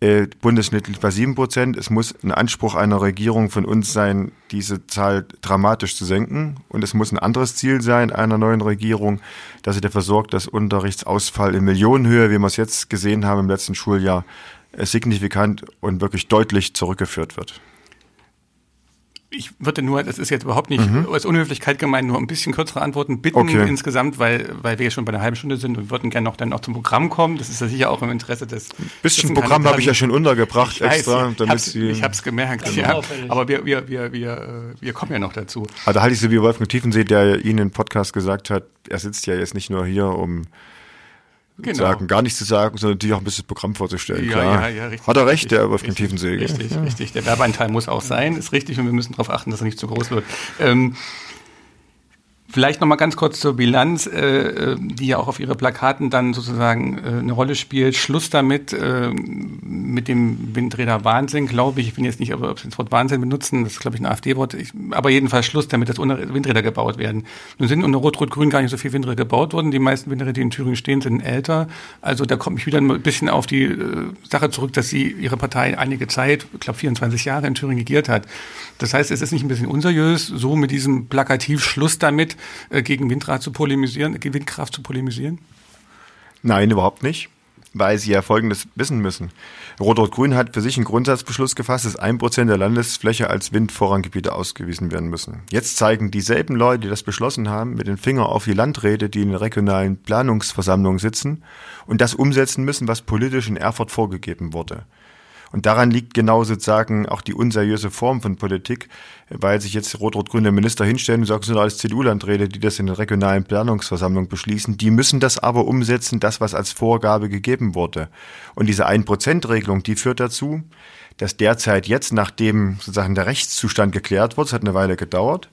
Äh, Bundesschnitt liegt bei 7 Prozent. Es muss ein Anspruch einer Regierung von uns sein, diese Zahl dramatisch zu senken. Und es muss ein anderes Ziel sein einer neuen Regierung, dass sie dafür sorgt, dass Unterrichtsausfall in Millionenhöhe, wie wir es jetzt gesehen haben im letzten Schuljahr, äh, signifikant und wirklich deutlich zurückgeführt wird ich würde nur, das ist jetzt überhaupt nicht mhm. als Unhöflichkeit gemeint, nur ein bisschen kürzere Antworten bitten okay. insgesamt, weil, weil wir ja schon bei einer halben Stunde sind und würden gerne noch dann auch zum Programm kommen. Das ist ja sicher auch im Interesse des. Ein bisschen Programm habe ich ja schon untergebracht ich extra, weiß, damit Sie. Ich habe es gemerkt, ja. Aber wir, wir, wir, wir, wir kommen ja noch dazu. Also halte ich so wie Wolfgang Tiefensee, der Ihnen im Podcast gesagt hat, er sitzt ja jetzt nicht nur hier, um genau. sagen, gar nichts zu sagen, sondern natürlich auch ein bisschen das Programm vorzustellen. Ja, klar. Ja, ja, richtig, Hat er recht, der Wolfgang Tiefensee. Richtig, richtig. Der Werbeanteil muss auch sein, ist richtig und wir müssen darauf achten, dass er nicht zu groß wird. Ähm, Vielleicht noch mal ganz kurz zur Bilanz, äh, äh, die ja auch auf Ihre Plakaten dann sozusagen äh, eine Rolle spielt. Schluss damit äh, mit dem Windräder Wahnsinn, glaube ich. Ich bin jetzt nicht, ob Sie das Wort Wahnsinn benutzen, das ist glaube ich ein AfD-Wort. Aber jedenfalls Schluss damit, dass Windräder gebaut werden. Nun sind unter Rot-Rot-Grün gar nicht so viele Windräder gebaut worden. Die meisten Windräder, die in Thüringen stehen, sind älter. Also da komme ich wieder ein bisschen auf die äh, Sache zurück, dass Sie Ihre Partei einige Zeit, ich glaube 24 Jahre in Thüringen regiert hat. Das heißt, es ist nicht ein bisschen unseriös, so mit diesem Plakativ Schluss damit äh, gegen Windrad zu polemisieren, gegen Windkraft zu polemisieren? Nein, überhaupt nicht, weil sie ja Folgendes wissen müssen. Rot-Rot-Grün hat für sich einen Grundsatzbeschluss gefasst, dass ein Prozent der Landesfläche als Windvorranggebiete ausgewiesen werden müssen. Jetzt zeigen dieselben Leute, die das beschlossen haben, mit den Finger auf die Landräte, die in den regionalen Planungsversammlungen sitzen und das umsetzen müssen, was politisch in Erfurt vorgegeben wurde. Und daran liegt genau sozusagen auch die unseriöse Form von Politik, weil sich jetzt rot-rot-grüne Minister hinstellen und sagen, es sind alles CDU-Landräte, die das in der regionalen Planungsversammlung beschließen. Die müssen das aber umsetzen, das, was als Vorgabe gegeben wurde. Und diese Ein-Prozent-Regelung, die führt dazu, dass derzeit jetzt, nachdem sozusagen der Rechtszustand geklärt wird, es hat eine Weile gedauert,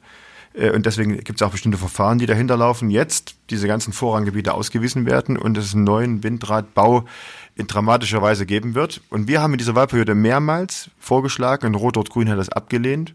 äh, und deswegen gibt es auch bestimmte Verfahren, die dahinter laufen, jetzt diese ganzen Vorranggebiete ausgewiesen werden und es einen neuen Windradbau in dramatischer Weise geben wird. Und wir haben in dieser Wahlperiode mehrmals vorgeschlagen, und Rot-Rot-Grün hat das abgelehnt,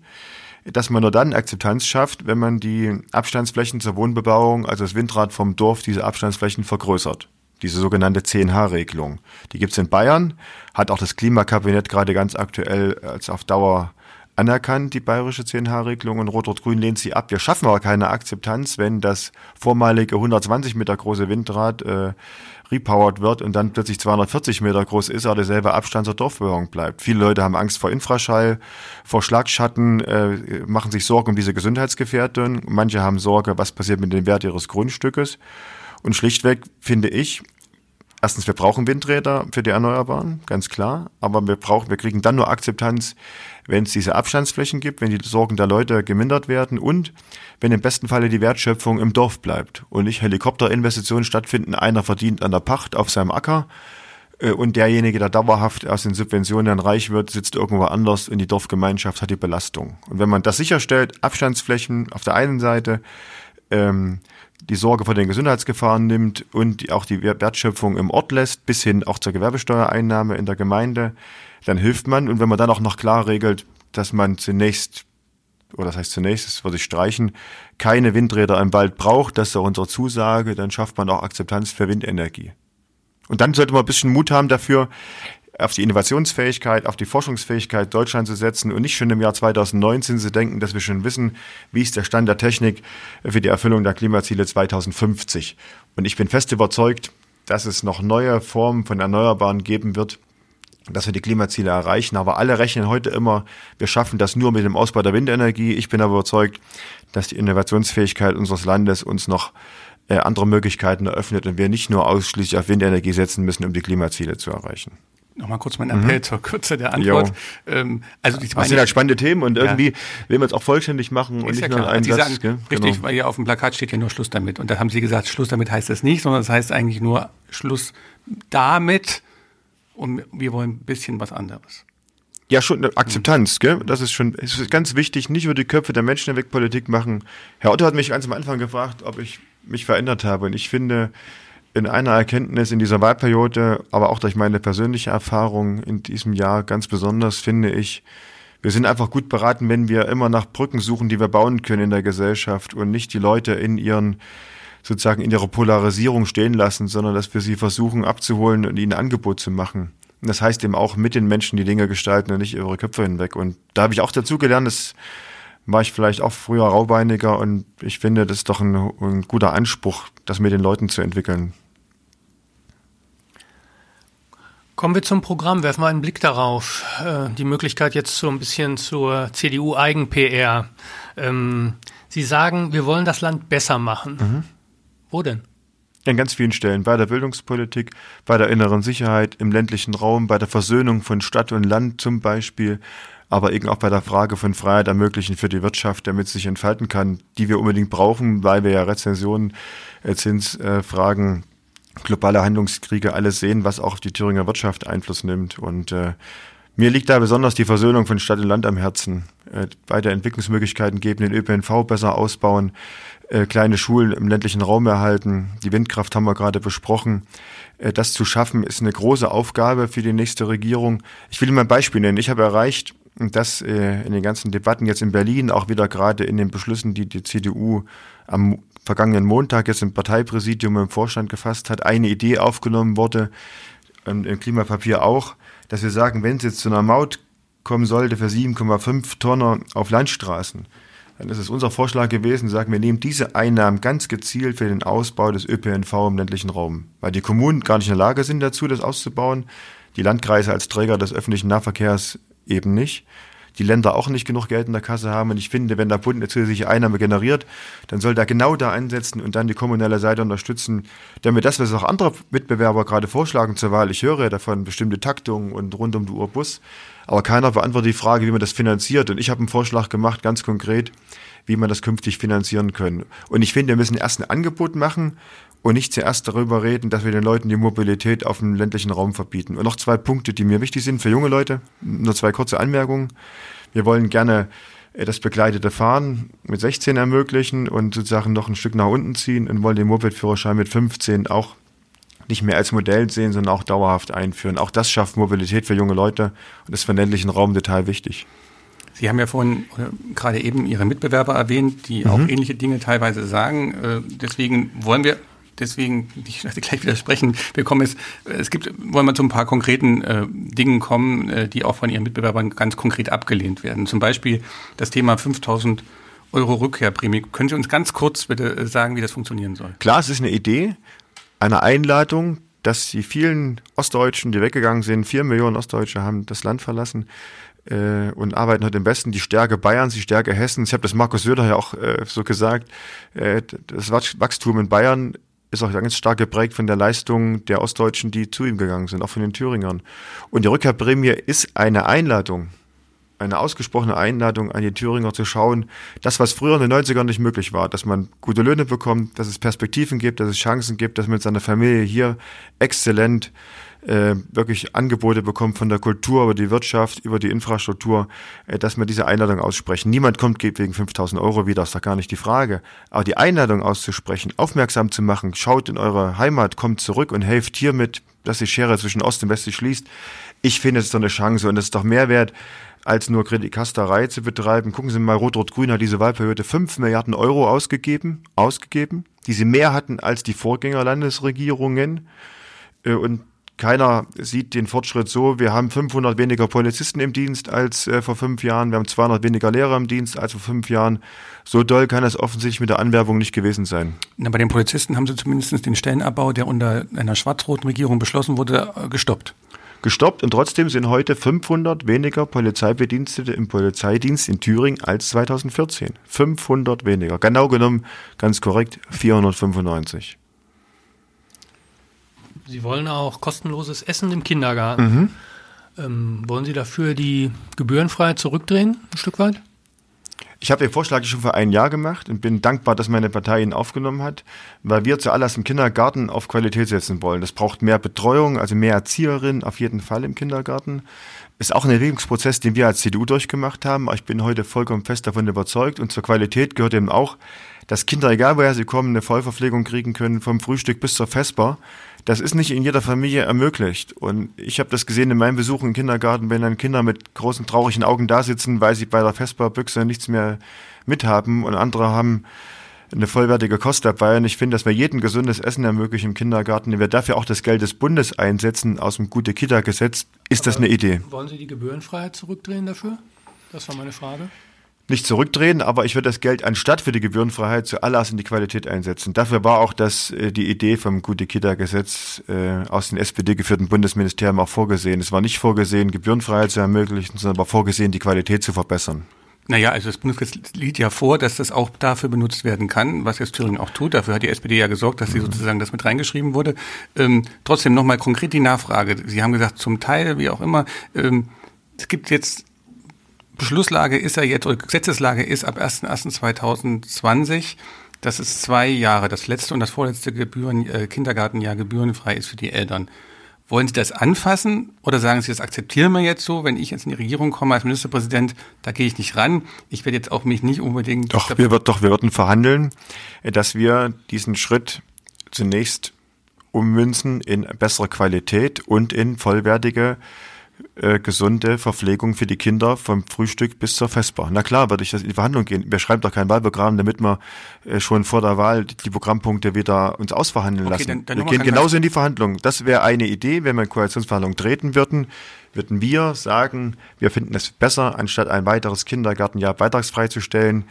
dass man nur dann Akzeptanz schafft, wenn man die Abstandsflächen zur Wohnbebauung, also das Windrad vom Dorf, diese Abstandsflächen vergrößert. Diese sogenannte 10H-Regelung. Die gibt's in Bayern, hat auch das Klimakabinett gerade ganz aktuell als auf Dauer anerkannt, die bayerische 10H-Regelung, und Rot-Rot-Grün lehnt sie ab. Wir schaffen aber keine Akzeptanz, wenn das vormalige 120 Meter große Windrad äh, repowered wird und dann plötzlich 240 Meter groß ist, aber derselbe Abstand zur Dorfbewohnung bleibt. Viele Leute haben Angst vor Infraschall, vor Schlagschatten, äh, machen sich Sorgen um diese Gesundheitsgefährdung. Manche haben Sorge, was passiert mit dem Wert ihres Grundstückes. Und schlichtweg finde ich, erstens, wir brauchen Windräder für die Erneuerbaren, ganz klar. Aber wir brauchen, wir kriegen dann nur Akzeptanz, wenn es diese Abstandsflächen gibt, wenn die Sorgen der Leute gemindert werden und wenn im besten Falle die Wertschöpfung im Dorf bleibt und nicht Helikopterinvestitionen stattfinden, einer verdient an der Pacht auf seinem Acker äh, und derjenige, der dauerhaft aus den Subventionen dann reich wird, sitzt irgendwo anders und die Dorfgemeinschaft hat die Belastung. Und wenn man das sicherstellt, Abstandsflächen auf der einen Seite, ähm, die Sorge vor den Gesundheitsgefahren nimmt und auch die Wertschöpfung im Ort lässt, bis hin auch zur Gewerbesteuereinnahme in der Gemeinde, dann hilft man. Und wenn man dann auch noch klar regelt, dass man zunächst, oder das heißt zunächst, das würde ich streichen, keine Windräder im Wald braucht, das ist auch unsere Zusage, dann schafft man auch Akzeptanz für Windenergie. Und dann sollte man ein bisschen Mut haben dafür, auf die Innovationsfähigkeit, auf die Forschungsfähigkeit Deutschland zu setzen und nicht schon im Jahr 2019 zu denken, dass wir schon wissen, wie ist der Stand der Technik für die Erfüllung der Klimaziele 2050. Und ich bin fest überzeugt, dass es noch neue Formen von Erneuerbaren geben wird, dass wir die Klimaziele erreichen. Aber alle rechnen heute immer, wir schaffen das nur mit dem Ausbau der Windenergie. Ich bin aber überzeugt, dass die Innovationsfähigkeit unseres Landes uns noch äh, andere Möglichkeiten eröffnet und wir nicht nur ausschließlich auf Windenergie setzen müssen, um die Klimaziele zu erreichen. Nochmal kurz mein Appell mhm. zur Kürze der Antwort. Ähm, also die das sind halt spannende Themen und irgendwie ja. will man es auch vollständig machen und nicht ja nur einen Sie Satz. Sagen, gell? Richtig, genau. weil ja auf dem Plakat steht ja nur Schluss damit. Und da haben Sie gesagt, Schluss damit heißt das nicht, sondern das heißt eigentlich nur Schluss damit und wir wollen ein bisschen was anderes. Ja, schon eine Akzeptanz, gell? Das ist schon es ist ganz wichtig, nicht über die Köpfe der Menschen hinweg Politik machen. Herr Otto hat mich ganz am Anfang gefragt, ob ich mich verändert habe. Und ich finde, in einer Erkenntnis in dieser Wahlperiode, aber auch durch meine persönliche Erfahrung in diesem Jahr ganz besonders, finde ich, wir sind einfach gut beraten, wenn wir immer nach Brücken suchen, die wir bauen können in der Gesellschaft und nicht die Leute in ihren sozusagen in ihrer Polarisierung stehen lassen, sondern dass wir sie versuchen abzuholen und ihnen ein Angebot zu machen. Und das heißt eben auch mit den Menschen die Dinge gestalten und nicht über ihre Köpfe hinweg. Und da habe ich auch dazu gelernt, das war ich vielleicht auch früher raubeiniger und ich finde, das ist doch ein, ein guter Anspruch, das mit den Leuten zu entwickeln. Kommen wir zum Programm, werfen wir einen Blick darauf. Äh, die Möglichkeit jetzt so ein bisschen zur CDU-Eigen-PR. Ähm, Sie sagen, wir wollen das Land besser machen. Mhm. Wo denn? An ganz vielen Stellen. Bei der Bildungspolitik, bei der inneren Sicherheit, im ländlichen Raum, bei der Versöhnung von Stadt und Land zum Beispiel, aber eben auch bei der Frage von Freiheit ermöglichen für die Wirtschaft, damit sie sich entfalten kann, die wir unbedingt brauchen, weil wir ja Rezensionen, äh, Zinsfragen, globale Handlungskriege alles sehen, was auch auf die Thüringer Wirtschaft Einfluss nimmt. Und äh, mir liegt da besonders die Versöhnung von Stadt und Land am Herzen. Äh, weiter Entwicklungsmöglichkeiten geben, den ÖPNV besser ausbauen, äh, kleine Schulen im ländlichen Raum erhalten. Die Windkraft haben wir gerade besprochen. Äh, das zu schaffen ist eine große Aufgabe für die nächste Regierung. Ich will Ihnen mal ein Beispiel nennen. Ich habe erreicht, dass äh, in den ganzen Debatten jetzt in Berlin, auch wieder gerade in den Beschlüssen, die die CDU am vergangenen Montag jetzt im Parteipräsidium im Vorstand gefasst hat, eine Idee aufgenommen wurde, ähm, im Klimapapier auch, dass wir sagen, wenn es jetzt zu einer Maut kommen sollte für 7,5 Tonner auf Landstraßen, dann ist es unser Vorschlag gewesen, sagen wir nehmen diese Einnahmen ganz gezielt für den Ausbau des ÖPNV im ländlichen Raum, weil die Kommunen gar nicht in der Lage sind dazu, das auszubauen, die Landkreise als Träger des öffentlichen Nahverkehrs eben nicht die Länder auch nicht genug Geld in der Kasse haben. Und ich finde, wenn der Bund eine zusätzliche Einnahme generiert, dann soll der genau da ansetzen und dann die kommunale Seite unterstützen, damit das, was auch andere Mitbewerber gerade vorschlagen zur Wahl, ich höre davon bestimmte Taktungen und rund um die Uhr Bus, aber keiner beantwortet die Frage, wie man das finanziert. Und ich habe einen Vorschlag gemacht, ganz konkret, wie man das künftig finanzieren können. Und ich finde, wir müssen erst ein Angebot machen und nicht zuerst darüber reden, dass wir den Leuten die Mobilität auf dem ländlichen Raum verbieten. Und noch zwei Punkte, die mir wichtig sind für junge Leute. Nur zwei kurze Anmerkungen. Wir wollen gerne äh, das begleitete Fahren mit 16 ermöglichen und sozusagen noch ein Stück nach unten ziehen und wollen den Moped-Führerschein mit 15 auch nicht mehr als Modell sehen, sondern auch dauerhaft einführen. Auch das schafft Mobilität für junge Leute und ist für den ländlichen Raum total wichtig. Sie haben ja vorhin gerade eben Ihre Mitbewerber erwähnt, die mhm. auch ähnliche Dinge teilweise sagen. Äh, deswegen wollen wir deswegen, ich werde gleich widersprechen, wir kommen jetzt, es gibt, wollen wir zu ein paar konkreten äh, Dingen kommen, äh, die auch von Ihren Mitbewerbern ganz konkret abgelehnt werden. Zum Beispiel das Thema 5000 Euro Rückkehrprämie. Können Sie uns ganz kurz bitte äh, sagen, wie das funktionieren soll? Klar, es ist eine Idee, eine Einladung, dass die vielen Ostdeutschen, die weggegangen sind, vier Millionen Ostdeutsche haben das Land verlassen, äh, und arbeiten heute im Westen die Stärke Bayerns, die Stärke Hessens. Ich habe das Markus Söder ja auch äh, so gesagt. Äh, das Wachstum in Bayern ist auch ganz stark geprägt von der Leistung der Ostdeutschen, die zu ihm gegangen sind, auch von den Thüringern. Und die Rückkehrprämie ist eine Einladung, eine ausgesprochene Einladung an die Thüringer zu schauen, das, was früher in den 90ern nicht möglich war, dass man gute Löhne bekommt, dass es Perspektiven gibt, dass es Chancen gibt, dass man mit seiner Familie hier exzellent äh, wirklich Angebote bekommt von der Kultur über die Wirtschaft, über die Infrastruktur, äh, dass wir diese Einladung aussprechen. Niemand kommt geht wegen 5000 Euro wieder, ist doch gar nicht die Frage. Aber die Einladung auszusprechen, aufmerksam zu machen, schaut in eure Heimat, kommt zurück und helft hiermit, dass die Schere zwischen Ost und West sich schließt. Ich finde, es ist doch eine Chance und es ist doch mehr wert, als nur Kritikasterei zu betreiben. Gucken Sie mal, Rot-Rot-Grün hat diese Wahlperiode 5 Milliarden Euro ausgegeben, ausgegeben, die sie mehr hatten als die Vorgängerlandesregierungen. Äh, und keiner sieht den Fortschritt so, wir haben 500 weniger Polizisten im Dienst als äh, vor fünf Jahren, wir haben 200 weniger Lehrer im Dienst als vor fünf Jahren. So doll kann es offensichtlich mit der Anwerbung nicht gewesen sein. Na, bei den Polizisten haben sie zumindest den Stellenabbau, der unter einer schwarz-roten Regierung beschlossen wurde, äh, gestoppt. Gestoppt und trotzdem sind heute 500 weniger Polizeibedienstete im Polizeidienst in Thüringen als 2014. 500 weniger. Genau genommen, ganz korrekt, 495. Sie wollen auch kostenloses Essen im Kindergarten. Mhm. Ähm, wollen Sie dafür die Gebührenfreiheit zurückdrehen, ein Stück weit? Ich habe den Vorschlag schon vor einem Jahr gemacht und bin dankbar, dass meine Partei ihn aufgenommen hat, weil wir zuallererst im Kindergarten auf Qualität setzen wollen. Das braucht mehr Betreuung, also mehr Erzieherinnen auf jeden Fall im Kindergarten. Ist auch ein Erregungsprozess, den wir als CDU durchgemacht haben. Ich bin heute vollkommen fest davon überzeugt. Und zur Qualität gehört eben auch, dass Kinder, egal woher sie kommen, eine Vollverpflegung kriegen können, vom Frühstück bis zur Vesper. Das ist nicht in jeder Familie ermöglicht. Und ich habe das gesehen in meinem Besuch im Kindergarten, wenn dann Kinder mit großen traurigen Augen da sitzen, weil sie bei der Vesperbüchse nichts mehr mithaben und andere haben eine vollwertige Kost dabei. Und ich finde, dass wir jedem gesundes Essen ermöglichen im Kindergarten, wenn wir dafür auch das Geld des Bundes einsetzen aus dem Gute-Kita-Gesetz, ist Aber das eine Idee. Wollen Sie die Gebührenfreiheit zurückdrehen dafür? Das war meine Frage nicht zurückdrehen, aber ich würde das Geld anstatt für die Gebührenfreiheit zuallererst in die Qualität einsetzen. Dafür war auch das, äh, die Idee vom Gute-Kita-Gesetz äh, aus den SPD geführten Bundesministerium auch vorgesehen. Es war nicht vorgesehen, Gebührenfreiheit zu ermöglichen, sondern war vorgesehen, die Qualität zu verbessern. Naja, also das Bundesgesetz liegt ja vor, dass das auch dafür benutzt werden kann, was jetzt Thüringen auch tut. Dafür hat die SPD ja gesorgt, dass sie mhm. sozusagen das mit reingeschrieben wurde. Ähm, trotzdem nochmal konkret die Nachfrage. Sie haben gesagt, zum Teil, wie auch immer, ähm, es gibt jetzt Beschlusslage ist ja jetzt, oder Gesetzeslage ist ab 1.1.2020, dass es zwei Jahre, das letzte und das vorletzte Gebühren, äh, Kindergartenjahr gebührenfrei ist für die Eltern. Wollen Sie das anfassen oder sagen Sie, das akzeptieren wir jetzt so, wenn ich jetzt in die Regierung komme als Ministerpräsident, da gehe ich nicht ran. Ich werde jetzt auch mich nicht unbedingt. Doch, wir, wird, doch, wir würden verhandeln, dass wir diesen Schritt zunächst ummünzen in bessere Qualität und in vollwertige äh, gesunde Verpflegung für die Kinder vom Frühstück bis zur Vesper. Na klar, würde ich das in die Verhandlung gehen. Wir schreiben doch kein Wahlprogramm, damit wir äh, schon vor der Wahl die Programmpunkte wieder uns ausverhandeln okay, lassen. Dann, dann wir gehen genauso in die Verhandlungen. Das wäre eine Idee, wenn wir in Koalitionsverhandlungen treten würden würden wir sagen, wir finden es besser, anstatt ein weiteres Kindergartenjahr beitragsfrei zu stellen,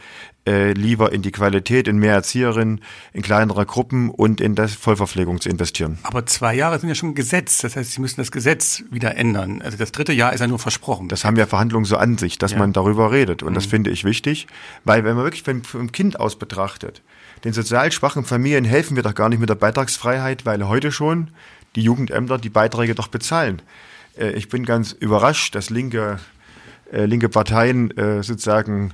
äh, lieber in die Qualität, in mehr Erzieherinnen, in kleinere Gruppen und in das Vollverpflegung zu investieren. Aber zwei Jahre sind ja schon Gesetz. Das heißt, Sie müssen das Gesetz wieder ändern. Also das dritte Jahr ist ja nur versprochen. Das haben ja Verhandlungen so an sich, dass ja. man darüber redet. Und mhm. das finde ich wichtig, weil wenn man wirklich vom Kind aus betrachtet, den sozial schwachen Familien helfen wir doch gar nicht mit der Beitragsfreiheit, weil heute schon die Jugendämter die Beiträge doch bezahlen. Äh, ich bin ganz überrascht, dass linke, äh, linke Parteien äh, sozusagen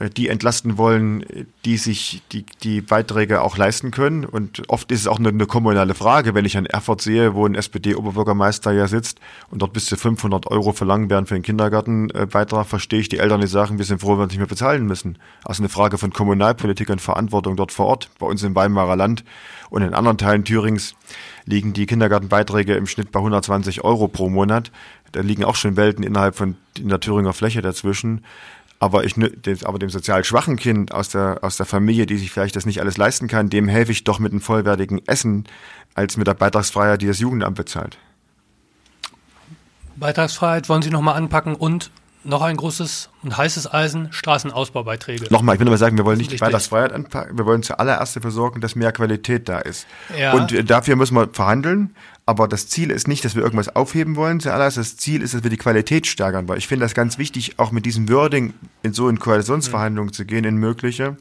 äh, die entlasten wollen, die sich die, die Beiträge auch leisten können. Und oft ist es auch eine, eine kommunale Frage, wenn ich an Erfurt sehe, wo ein SPD-Oberbürgermeister ja sitzt und dort bis zu 500 Euro verlangen werden für den Kindergartenbeitrag, verstehe ich die Eltern, die sagen, wir sind froh, wenn wir nicht mehr bezahlen müssen. Also eine Frage von Kommunalpolitik und Verantwortung dort vor Ort, bei uns im Weimarer Land und in anderen Teilen Thürings liegen die Kindergartenbeiträge im Schnitt bei 120 Euro pro Monat. Da liegen auch schon Welten innerhalb von in der Thüringer Fläche dazwischen. Aber, ich, aber dem sozial schwachen Kind aus der, aus der Familie, die sich vielleicht das nicht alles leisten kann, dem helfe ich doch mit einem vollwertigen Essen, als mit der Beitragsfreiheit, die das Jugendamt bezahlt. Beitragsfreiheit wollen Sie nochmal anpacken und noch ein großes und heißes Eisen, Straßenausbaubeiträge. Nochmal, ich will nur mal sagen, wir wollen nicht Beitragsfreiheit anpacken, wir wollen zuallererst dafür sorgen, dass mehr Qualität da ist. Ja. Und dafür müssen wir verhandeln, aber das Ziel ist nicht, dass wir irgendwas aufheben wollen, zuallererst das Ziel ist, dass wir die Qualität steigern, weil ich finde das ganz wichtig, auch mit diesem Wording in so in Koalitionsverhandlungen mhm. zu gehen, in mögliche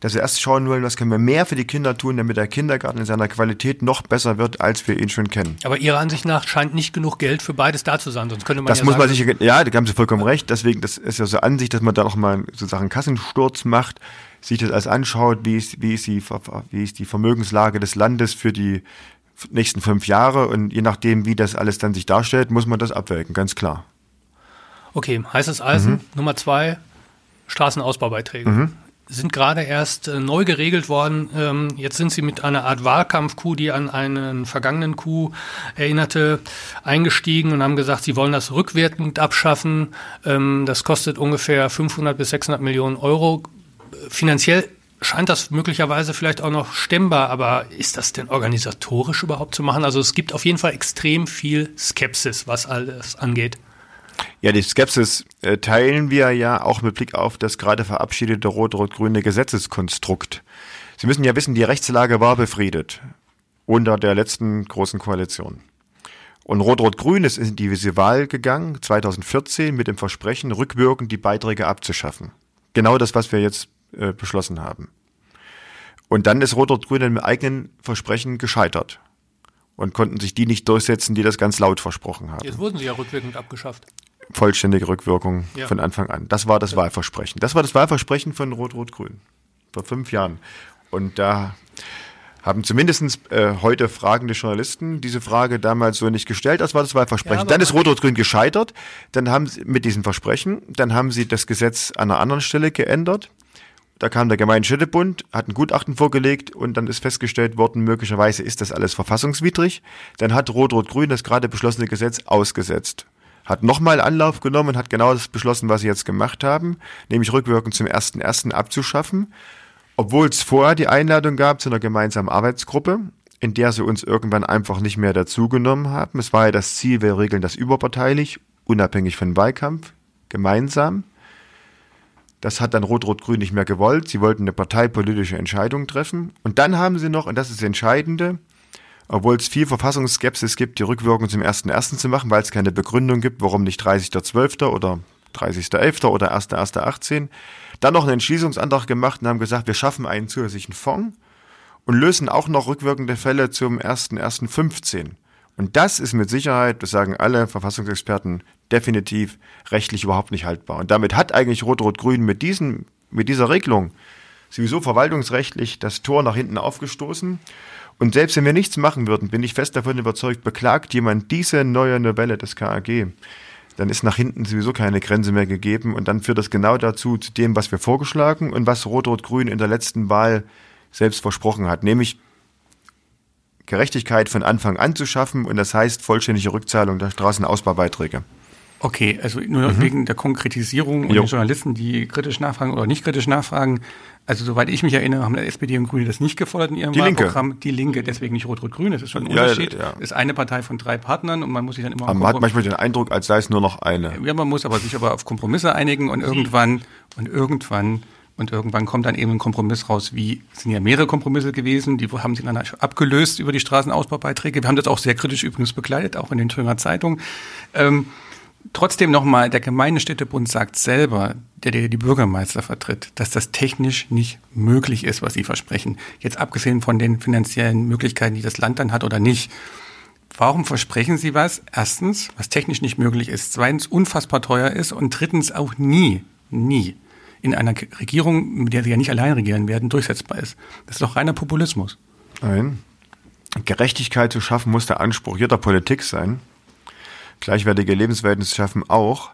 dass wir erst schauen wollen, was können wir mehr für die Kinder tun, damit der Kindergarten in seiner Qualität noch besser wird, als wir ihn schon kennen. Aber Ihrer Ansicht nach scheint nicht genug Geld für beides da zu sein, sonst könnte man das ja muss sagen, man sich, ja, da haben Sie vollkommen recht. Deswegen, das ist ja so Ansicht, dass man da noch mal sozusagen Kassensturz macht, sich das alles anschaut, wie ist, wie ist die, wie ist die Vermögenslage des Landes für die nächsten fünf Jahre und je nachdem, wie das alles dann sich darstellt, muss man das abwägen, ganz klar. Okay, heißes Eisen. Mhm. Nummer zwei, Straßenausbaubeiträge. Mhm sind gerade erst äh, neu geregelt worden. Ähm, jetzt sind sie mit einer Art Wahlkampfkuh, die an einen vergangenen Coup erinnerte, eingestiegen und haben gesagt, sie wollen das rückwirkend abschaffen. Ähm, das kostet ungefähr 500 bis 600 Millionen Euro. Finanziell scheint das möglicherweise vielleicht auch noch stemmbar, aber ist das denn organisatorisch überhaupt zu machen? Also es gibt auf jeden Fall extrem viel Skepsis, was alles angeht. Ja, die Skepsis äh, teilen wir ja auch mit Blick auf das gerade verabschiedete rot-rot-grüne Gesetzeskonstrukt. Sie müssen ja wissen, die Rechtslage war befriedet unter der letzten großen Koalition. Und Rot-Rot-Grün ist in diese Wahl gegangen, 2014, mit dem Versprechen, rückwirkend die Beiträge abzuschaffen. Genau das, was wir jetzt äh, beschlossen haben. Und dann ist Rot-Rot-Grün im eigenen Versprechen gescheitert und konnten sich die nicht durchsetzen, die das ganz laut versprochen haben. Jetzt wurden sie ja rückwirkend abgeschafft. Vollständige Rückwirkung ja. von Anfang an. Das war das ja. Wahlversprechen. Das war das Wahlversprechen von Rot-Rot-Grün vor fünf Jahren. Und da haben zumindest äh, heute fragende Journalisten diese Frage damals so nicht gestellt. Das war das Wahlversprechen. Ja, dann ist Rot-Rot-Grün gescheitert. Dann haben sie mit diesem Versprechen, dann haben sie das Gesetz an einer anderen Stelle geändert. Da kam der Gemeindestädtebund, hat ein Gutachten vorgelegt und dann ist festgestellt worden, möglicherweise ist das alles verfassungswidrig. Dann hat Rot-Rot-Grün das gerade beschlossene Gesetz ausgesetzt. Hat nochmal Anlauf genommen und hat genau das beschlossen, was sie jetzt gemacht haben, nämlich rückwirkend zum 1.1. abzuschaffen obwohl es vorher die Einladung gab zu einer gemeinsamen Arbeitsgruppe, in der sie uns irgendwann einfach nicht mehr dazugenommen haben. Es war ja das Ziel, wir regeln das überparteilich, unabhängig von Wahlkampf, gemeinsam. Das hat dann Rot-Rot-Grün nicht mehr gewollt. Sie wollten eine parteipolitische Entscheidung treffen. Und dann haben sie noch, und das ist das Entscheidende, obwohl es viel Verfassungsskepsis gibt, die Rückwirkung zum 1.1. zu machen, weil es keine Begründung gibt, warum nicht 30.12. oder 30.11. oder 1.1.18. Dann noch einen Entschließungsantrag gemacht und haben gesagt, wir schaffen einen zusätzlichen Fonds und lösen auch noch rückwirkende Fälle zum 1.1.15. Und das ist mit Sicherheit, das sagen alle Verfassungsexperten, definitiv rechtlich überhaupt nicht haltbar. Und damit hat eigentlich Rot-Rot-Grün mit, diesen, mit dieser Regelung sowieso verwaltungsrechtlich das Tor nach hinten aufgestoßen. Und selbst wenn wir nichts machen würden, bin ich fest davon überzeugt, beklagt jemand diese neue Novelle des KAG, dann ist nach hinten sowieso keine Grenze mehr gegeben und dann führt das genau dazu, zu dem, was wir vorgeschlagen und was Rot-Rot-Grün in der letzten Wahl selbst versprochen hat, nämlich Gerechtigkeit von Anfang an zu schaffen und das heißt vollständige Rückzahlung der Straßenausbaubeiträge. Okay, also nur mhm. wegen der Konkretisierung und jo. den Journalisten, die kritisch nachfragen oder nicht kritisch nachfragen. Also soweit ich mich erinnere, haben SPD und Grüne das nicht gefordert in ihrem die Wahlprogramm. Linke. Die Linke, deswegen nicht Rot-Rot-Grün. Das ist schon ein Unterschied. Ja, ja. Ist eine Partei von drei Partnern und man muss sich dann immer. Aber man hat manchmal den Eindruck, als sei es nur noch eine. Ja, man muss aber sich aber auf Kompromisse einigen und irgendwann und irgendwann und irgendwann kommt dann eben ein Kompromiss raus, wie es sind ja mehrere Kompromisse gewesen, die haben sich dann abgelöst über die Straßenausbaubeiträge. Wir haben das auch sehr kritisch übrigens begleitet, auch in den Thüringer Zeitungen. Ähm, Trotzdem nochmal, der Gemeindestädtebund sagt selber, der, der die Bürgermeister vertritt, dass das technisch nicht möglich ist, was sie versprechen. Jetzt abgesehen von den finanziellen Möglichkeiten, die das Land dann hat oder nicht. Warum versprechen Sie was? Erstens, was technisch nicht möglich ist. Zweitens, unfassbar teuer ist. Und drittens, auch nie, nie in einer Regierung, mit der Sie ja nicht allein regieren werden, durchsetzbar ist. Das ist doch reiner Populismus. Nein. Gerechtigkeit zu schaffen muss der Anspruch jeder Politik sein gleichwertige Lebensverhältnisse schaffen auch.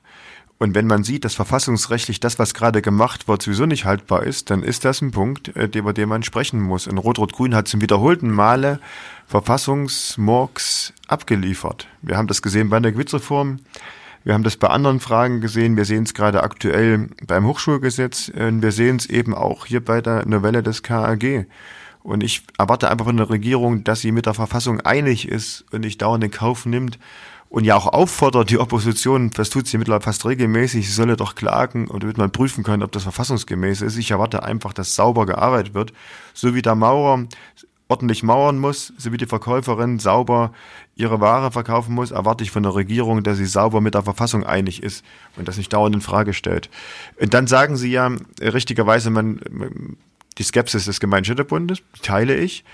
Und wenn man sieht, dass verfassungsrechtlich das, was gerade gemacht wird, sowieso nicht haltbar ist, dann ist das ein Punkt, äh, über den man sprechen muss. Und Rot-Rot-Grün hat zum wiederholten Male Verfassungsmorgs abgeliefert. Wir haben das gesehen bei der Gewitzreform. Wir haben das bei anderen Fragen gesehen. Wir sehen es gerade aktuell beim Hochschulgesetz. Wir sehen es eben auch hier bei der Novelle des KAG. Und ich erwarte einfach von der Regierung, dass sie mit der Verfassung einig ist und nicht dauernd in Kauf nimmt, und ja auch auffordert, die Opposition, das tut sie mittlerweile fast regelmäßig, sie solle doch klagen und damit man prüfen können, ob das verfassungsgemäß ist. Ich erwarte einfach, dass sauber gearbeitet wird, so wie der Maurer ordentlich mauern muss, so wie die Verkäuferin sauber ihre Ware verkaufen muss, erwarte ich von der Regierung, dass sie sauber mit der Verfassung einig ist und das nicht dauernd in Frage stellt. Und dann sagen sie ja richtigerweise, man, die Skepsis des Gemeinschaftsbundes teile ich.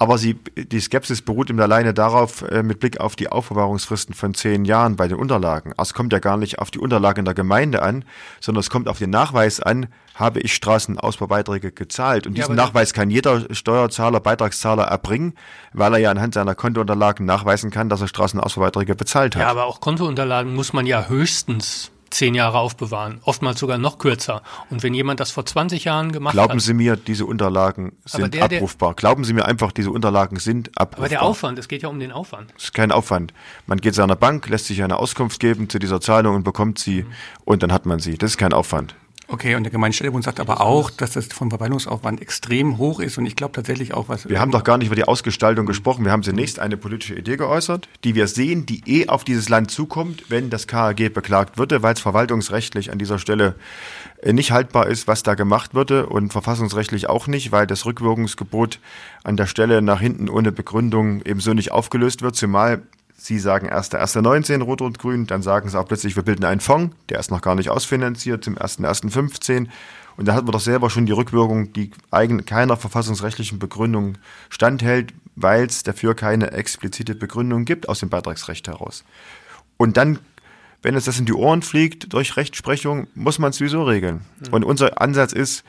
Aber sie, die Skepsis beruht eben alleine darauf, äh, mit Blick auf die Aufbewahrungsfristen von zehn Jahren bei den Unterlagen. Also es kommt ja gar nicht auf die Unterlagen der Gemeinde an, sondern es kommt auf den Nachweis an, habe ich Straßenausbaubeiträge gezahlt. Und ja, diesen Nachweis kann jeder Steuerzahler, Beitragszahler erbringen, weil er ja anhand seiner Kontounterlagen nachweisen kann, dass er Straßenausbaubeiträge bezahlt hat. Ja, aber auch Kontounterlagen muss man ja höchstens zehn Jahre aufbewahren, oftmals sogar noch kürzer. Und wenn jemand das vor 20 Jahren gemacht Glauben hat. Glauben Sie mir, diese Unterlagen sind der, abrufbar. Glauben Sie mir einfach, diese Unterlagen sind abrufbar. Aber der Aufwand, es geht ja um den Aufwand. Es ist kein Aufwand. Man geht zu einer Bank, lässt sich eine Auskunft geben zu dieser Zahlung und bekommt sie mhm. und dann hat man sie. Das ist kein Aufwand. Okay, und der Gemeindestädtebund sagt aber auch, dass das vom Verwaltungsaufwand extrem hoch ist und ich glaube tatsächlich auch, was. Wir haben doch gar nicht über die Ausgestaltung gesprochen. Wir haben zunächst eine politische Idee geäußert, die wir sehen, die eh auf dieses Land zukommt, wenn das KAG beklagt würde, weil es verwaltungsrechtlich an dieser Stelle äh, nicht haltbar ist, was da gemacht würde und verfassungsrechtlich auch nicht, weil das Rückwirkungsgebot an der Stelle nach hinten ohne Begründung ebenso nicht aufgelöst wird, zumal Sie sagen erst der 1.19 Rot-Rot-Grün, dann sagen sie auch plötzlich, wir bilden einen Fonds, der ist noch gar nicht ausfinanziert, zum 1.1.15. Und da hat man doch selber schon die Rückwirkung, die eigen, keiner verfassungsrechtlichen Begründung standhält, weil es dafür keine explizite Begründung gibt aus dem Beitragsrecht heraus. Und dann wenn es das in die Ohren fliegt durch Rechtsprechung, muss man es sowieso regeln. Mhm. Und unser Ansatz ist,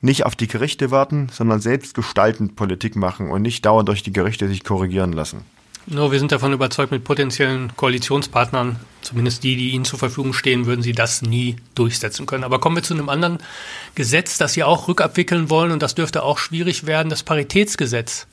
nicht auf die Gerichte warten, sondern selbst gestaltend Politik machen und nicht dauernd durch die Gerichte sich korrigieren lassen. No, wir sind davon überzeugt, mit potenziellen Koalitionspartnern, zumindest die, die Ihnen zur Verfügung stehen, würden Sie das nie durchsetzen können. Aber kommen wir zu einem anderen Gesetz, das Sie auch rückabwickeln wollen und das dürfte auch schwierig werden, das Paritätsgesetz.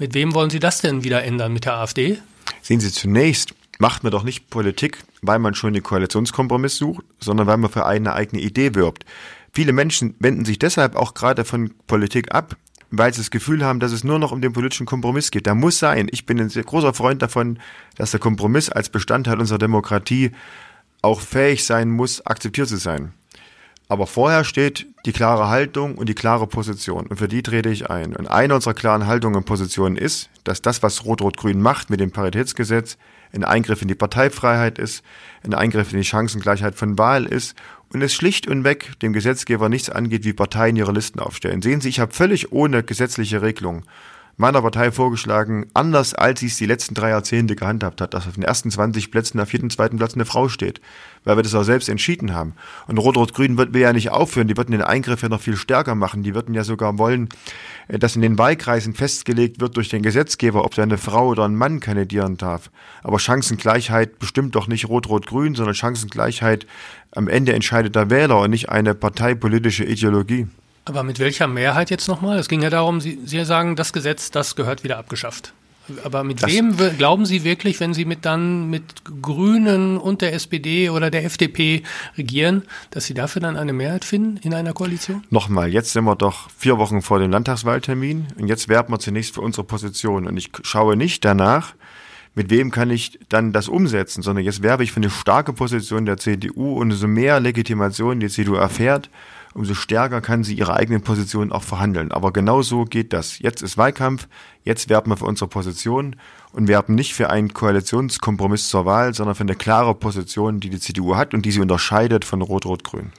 Mit wem wollen Sie das denn wieder ändern? Mit der AfD? Sehen Sie, zunächst macht man doch nicht Politik, weil man schon den Koalitionskompromiss sucht, sondern weil man für eine eigene Idee wirbt. Viele Menschen wenden sich deshalb auch gerade von Politik ab, weil sie das Gefühl haben, dass es nur noch um den politischen Kompromiss geht. Da muss sein. Ich bin ein sehr großer Freund davon, dass der Kompromiss als Bestandteil unserer Demokratie auch fähig sein muss, akzeptiert zu sein. Aber vorher steht die klare Haltung und die klare Position. Und für die trete ich ein. Und eine unserer klaren Haltungen und Positionen ist, dass das, was Rot-Rot-Grün macht mit dem Paritätsgesetz, ein Eingriff in die Parteifreiheit ist, ein Eingriff in die Chancengleichheit von Wahl ist und es schlicht und weg dem Gesetzgeber nichts angeht, wie Parteien ihre Listen aufstellen. Sehen Sie, ich habe völlig ohne gesetzliche Regelung meiner Partei vorgeschlagen, anders als sie es die letzten drei Jahrzehnte gehandhabt hat, dass auf den ersten 20 Plätzen auf jeden zweiten Platz eine Frau steht, weil wir das auch selbst entschieden haben. Und Rot-Rot-Grün wird wir ja nicht aufhören, die würden den Eingriff ja noch viel stärker machen, die würden ja sogar wollen, dass in den Wahlkreisen festgelegt wird durch den Gesetzgeber, ob da eine Frau oder ein Mann kandidieren darf. Aber Chancengleichheit bestimmt doch nicht Rot-Rot-Grün, sondern Chancengleichheit am Ende entscheidet der Wähler und nicht eine parteipolitische Ideologie. Aber mit welcher Mehrheit jetzt nochmal? Es ging ja darum, Sie, Sie sagen, das Gesetz, das gehört wieder abgeschafft. Aber mit das wem glauben Sie wirklich, wenn Sie mit dann mit Grünen und der SPD oder der FDP regieren, dass Sie dafür dann eine Mehrheit finden in einer Koalition? Nochmal, jetzt sind wir doch vier Wochen vor dem Landtagswahltermin und jetzt werben wir zunächst für unsere Position. Und ich schaue nicht danach, mit wem kann ich dann das umsetzen, sondern jetzt werbe ich für eine starke Position der CDU und umso mehr Legitimation die CDU erfährt, umso stärker kann sie ihre eigenen Positionen auch verhandeln. Aber genau so geht das. Jetzt ist Wahlkampf, jetzt werben wir für unsere Position und werben nicht für einen Koalitionskompromiss zur Wahl, sondern für eine klare Position, die die CDU hat und die sie unterscheidet von Rot-Rot-Grün.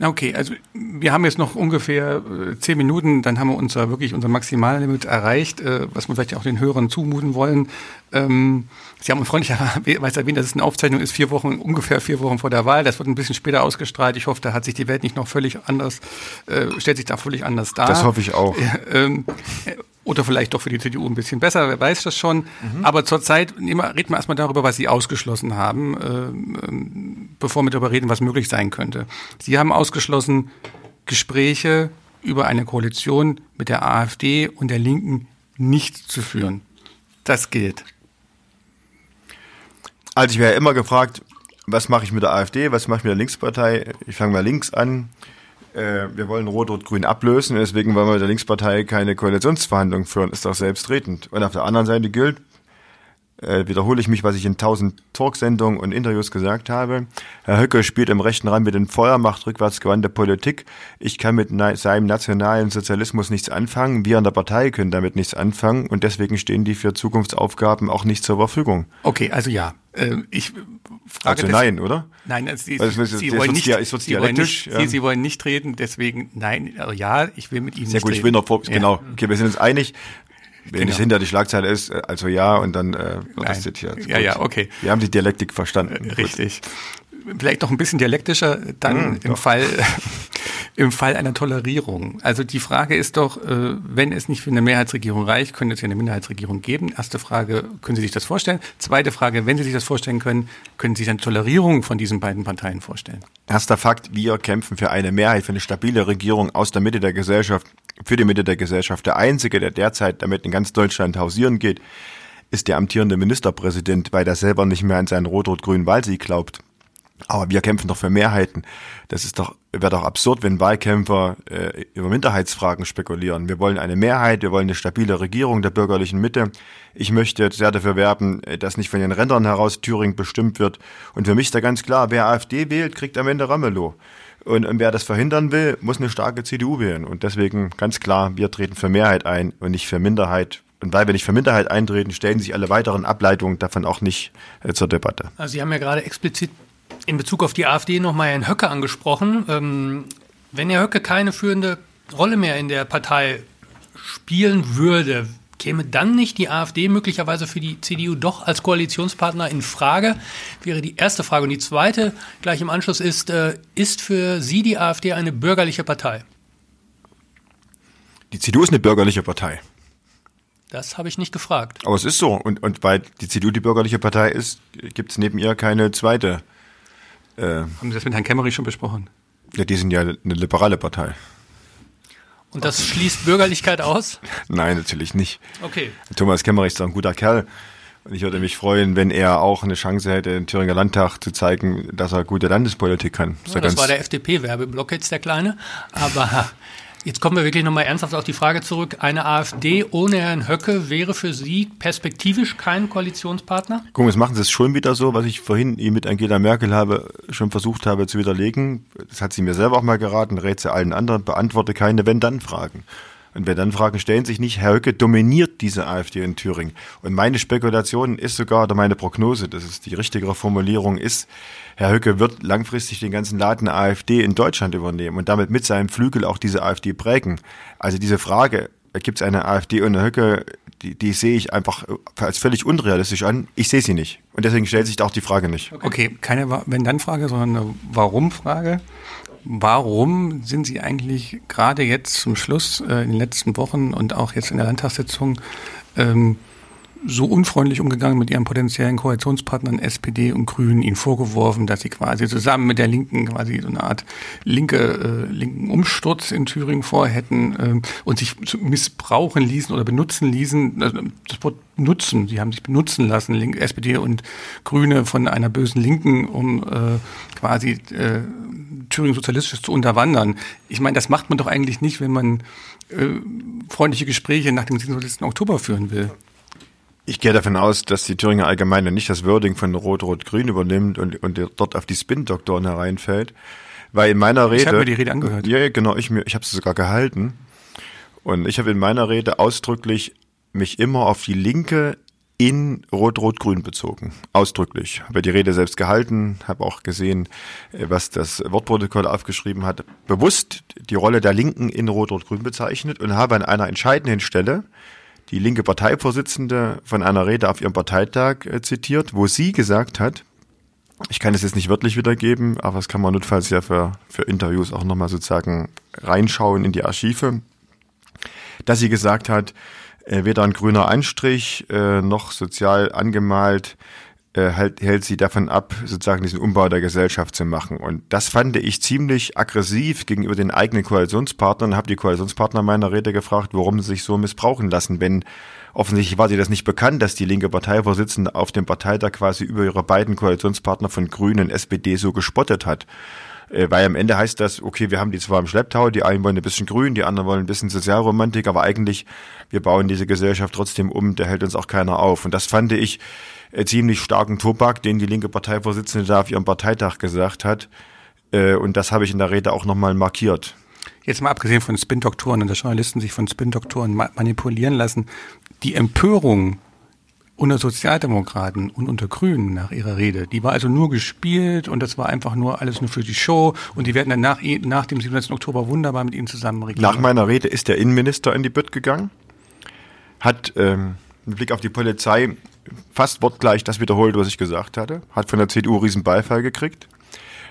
Okay, also wir haben jetzt noch ungefähr äh, zehn Minuten, dann haben wir unser wirklich unser Maximallimit erreicht, äh, was wir vielleicht auch den Hörern zumuten wollen. Ähm, Sie haben freundlicherweise [LAUGHS] erwähnt, dass es eine Aufzeichnung ist, vier Wochen, ungefähr vier Wochen vor der Wahl. Das wird ein bisschen später ausgestrahlt. Ich hoffe, da hat sich die Welt nicht noch völlig anders, äh, stellt sich da völlig anders dar. Das hoffe ich auch. [LAUGHS] Ähm, oder vielleicht doch für die CDU ein bisschen besser, wer weiß das schon. Mhm. Aber zurzeit reden wir erstmal darüber, was Sie ausgeschlossen haben, äh, bevor wir darüber reden, was möglich sein könnte. Sie haben ausgeschlossen, Gespräche über eine Koalition mit der AfD und der Linken nicht zu führen. Das gilt. Also ich wäre immer gefragt, was mache ich mit der AfD, was mache ich mit der Linkspartei? Ich fange mal links an. Äh, wir wollen Rot-Rot-Grün ablösen, deswegen wollen wir mit der Linkspartei keine Koalitionsverhandlungen führen, ist doch selbstredend. Und auf der anderen Seite gilt, äh, wiederhole ich mich, was ich in tausend Talksendungen und Interviews gesagt habe. Herr Höcke spielt im rechten Rand mit dem Feuer, macht rückwärtsgewandte Politik. Ich kann mit seinem nationalen Sozialismus nichts anfangen. Wir an der Partei können damit nichts anfangen und deswegen stehen die für Zukunftsaufgaben auch nicht zur Verfügung. Okay, also ja. Äh, ich frage also nein, oder? Nein, also Sie, also, Sie, wollen nicht, ja, Sie, wollen nicht ja. Sie, Sie, wollen nicht reden, deswegen nein, also ja, ich will mit Ihnen Sehr nicht gut, reden. ich will noch, vor, genau, okay, wir sind uns einig. Wenn genau. es hinter die Schlagzeile ist, äh, also ja, und dann äh, wird das zitiert. Ja, ja, okay. Wir haben die Dialektik verstanden. Äh, richtig. Vielleicht noch ein bisschen dialektischer dann mhm, im doch. Fall [LAUGHS] im Fall einer Tolerierung. Also die Frage ist doch, äh, wenn es nicht für eine Mehrheitsregierung reicht, könnte es ja eine Minderheitsregierung geben. Erste Frage, können Sie sich das vorstellen? Zweite Frage, wenn Sie sich das vorstellen können, können Sie sich eine Tolerierung von diesen beiden Parteien vorstellen? Erster Fakt, wir kämpfen für eine Mehrheit, für eine stabile Regierung aus der Mitte der Gesellschaft für die Mitte der Gesellschaft. Der einzige, der derzeit damit in ganz Deutschland hausieren geht, ist der amtierende Ministerpräsident, weil der selber nicht mehr an seinen rot-rot-grünen Wahlsieg glaubt. Aber wir kämpfen doch für Mehrheiten. Das ist doch, wäre doch absurd, wenn Wahlkämpfer äh, über Minderheitsfragen spekulieren. Wir wollen eine Mehrheit, wir wollen eine stabile Regierung der bürgerlichen Mitte. Ich möchte sehr dafür werben, dass nicht von den Rändern heraus Thüringen bestimmt wird. Und für mich ist da ganz klar, wer AfD wählt, kriegt am Ende Ramelow. Und, und wer das verhindern will, muss eine starke CDU wählen. Und deswegen ganz klar, wir treten für Mehrheit ein und nicht für Minderheit. Und weil wir nicht für Minderheit eintreten, stellen sich alle weiteren Ableitungen davon auch nicht äh, zur Debatte. Also Sie haben ja gerade explizit in Bezug auf die AfD nochmal Herrn Höcke angesprochen. Ähm, wenn Herr Höcke keine führende Rolle mehr in der Partei spielen würde, Käme dann nicht die AfD möglicherweise für die CDU doch als Koalitionspartner in Frage? Wäre die erste Frage. Und die zweite gleich im Anschluss ist, äh, ist für Sie die AfD eine bürgerliche Partei? Die CDU ist eine bürgerliche Partei. Das habe ich nicht gefragt. Aber es ist so. Und, und weil die CDU die bürgerliche Partei ist, gibt es neben ihr keine zweite. Äh, Haben Sie das mit Herrn Kemmerich schon besprochen? Ja, die sind ja eine liberale Partei. Und das schließt Bürgerlichkeit aus? Nein, natürlich nicht. Okay. Thomas Kemmerich ist doch ein guter Kerl. Und ich würde mich freuen, wenn er auch eine Chance hätte, im Thüringer Landtag zu zeigen, dass er gute Landespolitik kann. Das, ja, das war der FDP-Werbeblock jetzt, der Kleine. Aber Jetzt kommen wir wirklich nochmal ernsthaft auf die Frage zurück. Eine AfD ohne Herrn Höcke wäre für Sie perspektivisch kein Koalitionspartner? Guck, jetzt machen Sie es schon wieder so, was ich vorhin mit Angela Merkel habe, schon versucht habe zu widerlegen. Das hat sie mir selber auch mal geraten, rät sie allen anderen, beantworte keine Wenn-Dann-Fragen. Und wenn dann Fragen stellen sich nicht, Herr Höcke dominiert diese AfD in Thüringen. Und meine Spekulation ist sogar, oder meine Prognose, das ist die richtigere Formulierung, ist, Herr Höcke wird langfristig den ganzen Laden AfD in Deutschland übernehmen und damit mit seinem Flügel auch diese AfD prägen. Also diese Frage, gibt es eine AfD ohne Höcke, die, die sehe ich einfach als völlig unrealistisch an. Ich sehe sie nicht. Und deswegen stellt sich auch die Frage nicht. Okay, okay keine Wenn-Dann-Frage, sondern eine Warum-Frage. Warum sind Sie eigentlich gerade jetzt zum Schluss äh, in den letzten Wochen und auch jetzt in der Landtagssitzung ähm, so unfreundlich umgegangen mit ihren potenziellen Koalitionspartnern SPD und Grünen, ihnen vorgeworfen, dass sie quasi zusammen mit der Linken quasi so eine Art linke, äh, linken Umsturz in Thüringen vorhätten äh, und sich missbrauchen ließen oder benutzen ließen. Also das Wort nutzen, sie haben sich benutzen lassen, Link, SPD und Grüne von einer bösen Linken, um äh, quasi äh, Thüringen sozialistisch zu unterwandern. Ich meine, das macht man doch eigentlich nicht, wenn man äh, freundliche Gespräche nach dem 27. Oktober führen will. Ich gehe davon aus, dass die Thüringer Allgemeine nicht das Wording von Rot-Rot-Grün übernimmt und, und dort auf die Spin-Doktoren hereinfällt. Weil in meiner Rede. Ich habe mir die Rede angehört. Ja, genau, ich, ich habe sie sogar gehalten. Und ich habe in meiner Rede ausdrücklich mich immer auf die Linke in Rot-Rot-Grün bezogen. Ausdrücklich. Habe die Rede selbst gehalten, habe auch gesehen, äh, was das Wortprotokoll aufgeschrieben hat. Bewusst die Rolle der Linken in Rot-Rot-Grün bezeichnet und habe an einer entscheidenden Stelle die linke Parteivorsitzende von einer Rede auf ihrem Parteitag äh, zitiert, wo sie gesagt hat, ich kann es jetzt nicht wörtlich wiedergeben, aber das kann man notfalls ja für, für Interviews auch nochmal sozusagen reinschauen in die Archive, dass sie gesagt hat, weder ein grüner Anstrich äh, noch sozial angemalt äh, hält, sie davon ab, sozusagen diesen Umbau der Gesellschaft zu machen. Und das fand ich ziemlich aggressiv gegenüber den eigenen Koalitionspartnern. Habe die Koalitionspartner meiner Rede gefragt, warum sie sich so missbrauchen lassen, wenn offensichtlich war sie das nicht bekannt, dass die linke Parteivorsitzende auf dem Parteitag quasi über ihre beiden Koalitionspartner von Grünen und SPD so gespottet hat. Äh, weil am Ende heißt das, okay, wir haben die zwar im Schlepptau, die einen wollen ein bisschen grün, die anderen wollen ein bisschen Sozialromantik, aber eigentlich, wir bauen diese Gesellschaft trotzdem um, da hält uns auch keiner auf. Und das fand ich äh, ziemlich starken Tobak, den die linke Parteivorsitzende da auf ihrem Parteitag gesagt hat. Äh, und das habe ich in der Rede auch nochmal markiert. Jetzt mal abgesehen von Spin-Doktoren und dass Journalisten sich von Spin-Doktoren manipulieren lassen, die Empörung unter Sozialdemokraten und unter Grünen nach ihrer Rede. Die war also nur gespielt und das war einfach nur alles nur für die Show und die werden dann nach, nach dem 27. Oktober wunderbar mit ihnen zusammen regieren. Nach meiner Rede ist der Innenminister in die Bütt gegangen, hat ähm, mit Blick auf die Polizei fast wortgleich das wiederholt, was ich gesagt hatte, hat von der CDU riesen Beifall gekriegt.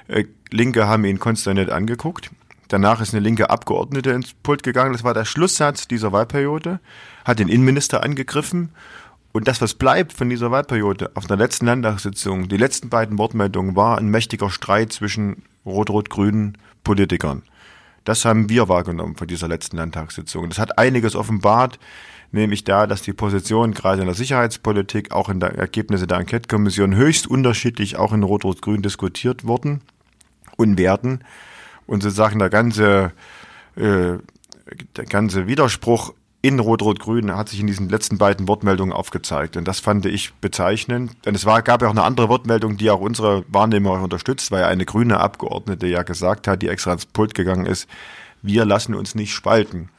Äh, Linke haben ihn konsterniert angeguckt. Danach ist eine linke Abgeordnete ins Pult gegangen. Das war der Schlusssatz dieser Wahlperiode. Hat den Innenminister angegriffen und das, was bleibt von dieser Wahlperiode auf der letzten Landtagssitzung, die letzten beiden Wortmeldungen, war ein mächtiger Streit zwischen rot-rot-grünen Politikern. Das haben wir wahrgenommen von dieser letzten Landtagssitzung. Das hat einiges offenbart, nämlich da, dass die Positionen gerade in der Sicherheitspolitik, auch in der Ergebnisse der Enquete-Kommission höchst unterschiedlich auch in Rot-Rot-Grün diskutiert wurden und werden. Und sozusagen der ganze, äh, der ganze Widerspruch in Rot-Rot-Grün hat sich in diesen letzten beiden Wortmeldungen aufgezeigt. Und das fand ich bezeichnend. Denn es war, gab ja auch eine andere Wortmeldung, die auch unsere Wahrnehmung unterstützt, weil eine grüne Abgeordnete ja gesagt hat, die extra ins Pult gegangen ist, wir lassen uns nicht spalten.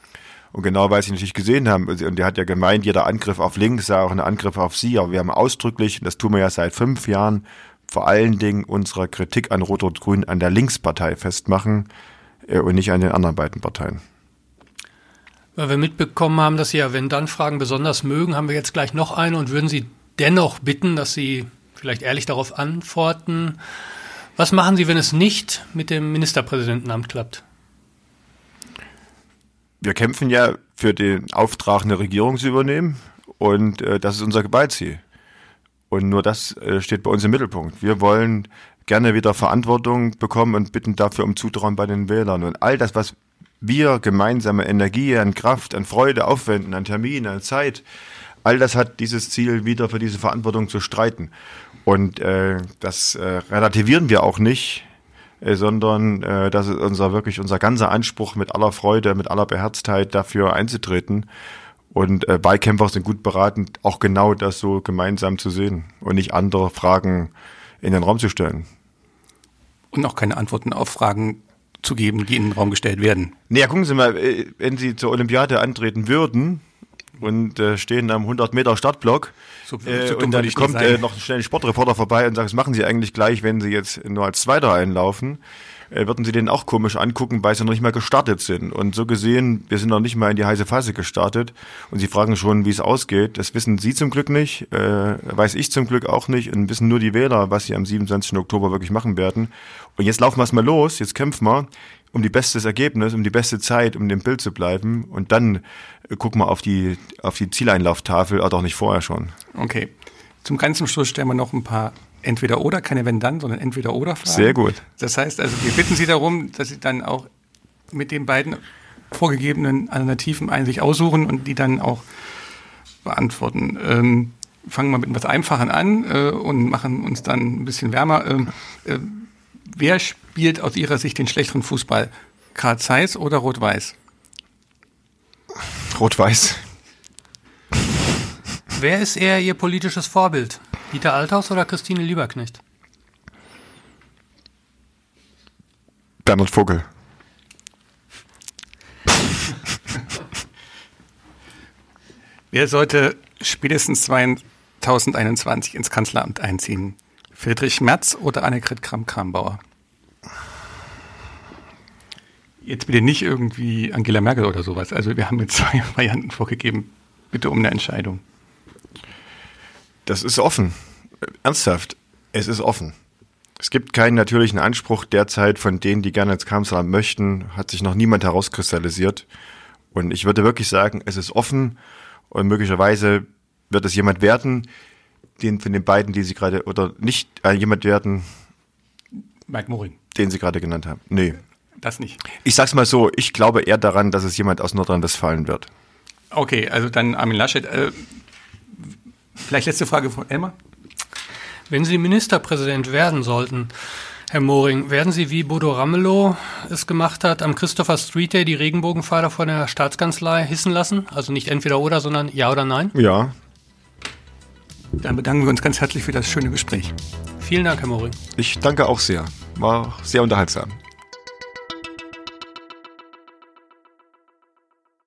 Und genau weil sie natürlich gesehen haben, und der hat ja gemeint, jeder Angriff auf links sei auch ein Angriff auf sie, aber wir haben ausdrücklich, und das tun wir ja seit fünf Jahren, vor allen Dingen unsere Kritik an Rot-Rot-Grün an der Linkspartei festmachen äh, und nicht an den anderen beiden Parteien. Weil wir mitbekommen haben, dass Sie ja Wenn-Dann-Fragen besonders mögen, haben wir jetzt gleich noch eine und würden Sie dennoch bitten, dass Sie vielleicht ehrlich darauf antworten. Was machen Sie, wenn es nicht mit dem Ministerpräsidentenamt klappt? Wir kämpfen ja für den Auftrag, eine Regierung zu übernehmen und äh, das ist unser Gebeitziel. Und nur das äh, steht bei uns im Mittelpunkt. Wir wollen gerne wieder Verantwortung bekommen und bitten dafür um Zutrauen bei den Wählern. Und all das, was wir gemeinsame Energie, an Kraft, an Freude aufwenden, an Termin, an Zeit, all das hat dieses Ziel, wieder für diese Verantwortung zu streiten. Und äh, das äh, relativieren wir auch nicht, äh, sondern äh, das ist unser wirklich unser ganzer Anspruch, mit aller Freude, mit aller Beherztheit dafür einzutreten. Und äh, Wahlkämpfer sind gut beraten, auch genau das so gemeinsam zu sehen und nicht andere Fragen in den Raum zu stellen. Und auch keine Antworten auf Fragen zu geben, die in den Raum gestellt werden. Naja, gucken Sie mal, äh, wenn Sie zur Olympiade antreten würden und äh, stehen am 100 Meter Startblock So- so äh, und dann kommt äh, noch schnell ein Sportreporter vorbei und sagt, was machen Sie eigentlich gleich, wenn Sie jetzt nur als Zweiter einlaufen, würden Sie den auch komisch angucken, weil Sie noch nicht mal gestartet sind. Und so gesehen, wir sind noch nicht mal in die heiße Phase gestartet und Sie fragen schon, wie es ausgeht. Das wissen Sie zum Glück nicht, äh, weiß ich zum Glück auch nicht und wissen nur die Wähler, was sie am 27. Oktober wirklich machen werden. Und jetzt laufen wir es mal los, jetzt kämpfen wir um die bestes Ergebnis, um die beste Zeit, um dem Bild zu bleiben und dann äh, gucken wir auf die, auf die Zieleinlauftafel, aber doch nicht vorher schon. Okay. Zum ganz zum Schluss stellen wir noch ein paar entweder oder, keine wenn dann, sondern entweder oder Fragen. Sehr gut. Das heißt also, wir bitten Sie darum, dass Sie dann auch mit den beiden vorgegebenen Alternativen einen sich aussuchen und die dann auch beantworten. Ähm, fangen wir mit etwas Einfachen an äh, und machen uns dann ein bisschen wärmer. Ähm, äh, wer spielt aus Ihrer Sicht den schlechteren Fußball? Karl Zeiss oder Rot-Weiß? Rot-Weiß. Wer ist eher Ihr politisches Vorbild? Dieter Althaus oder Christine Lieberknecht? Bernhard Vogel. [LAUGHS] Wer sollte spätestens 2021 ins Kanzleramt einziehen? Friedrich Merz oder Annegret Kramp-Karrenbauer? Jetzt bitte nicht irgendwie Angela Merkel oder sowas. Also wir haben jetzt [LAUGHS] zwei Varianten vorgegeben. Bitte um eine Entscheidung. Das ist offen. Ernsthaft. Es ist offen. Es gibt keinen natürlichen Anspruch derzeit von denen, die gerne ins Kanzleramt möchten, hat sich noch niemand herauskristallisiert. Und ich würde wirklich sagen, es ist offen und möglicherweise wird es jemand werden, den von den beiden, die Sie gerade, oder nicht äh, jemand werden, Mike Moring. den Sie gerade genannt haben. Nee. Das nicht. Ich sag's mal so, ich glaube eher daran, dass es jemand aus Nordrhein-Westfalen wird. Okay, also dann Armin Laschet. Äh, vielleicht letzte Frage von Elmar. Wenn Sie Ministerpräsident werden sollten, Herr Moring, werden Sie, wie Bodo Ramelow es gemacht hat, am Christopher Street Day die Regenbogenpfeiler von der Staatskanzlei hissen lassen? Also nicht entweder oder, sondern ja oder nein? Ja. Dann bedanken wir uns ganz herzlich für das schöne Gespräch. Vielen Dank, Herr Moring. Ich danke auch sehr. War sehr unterhaltsam.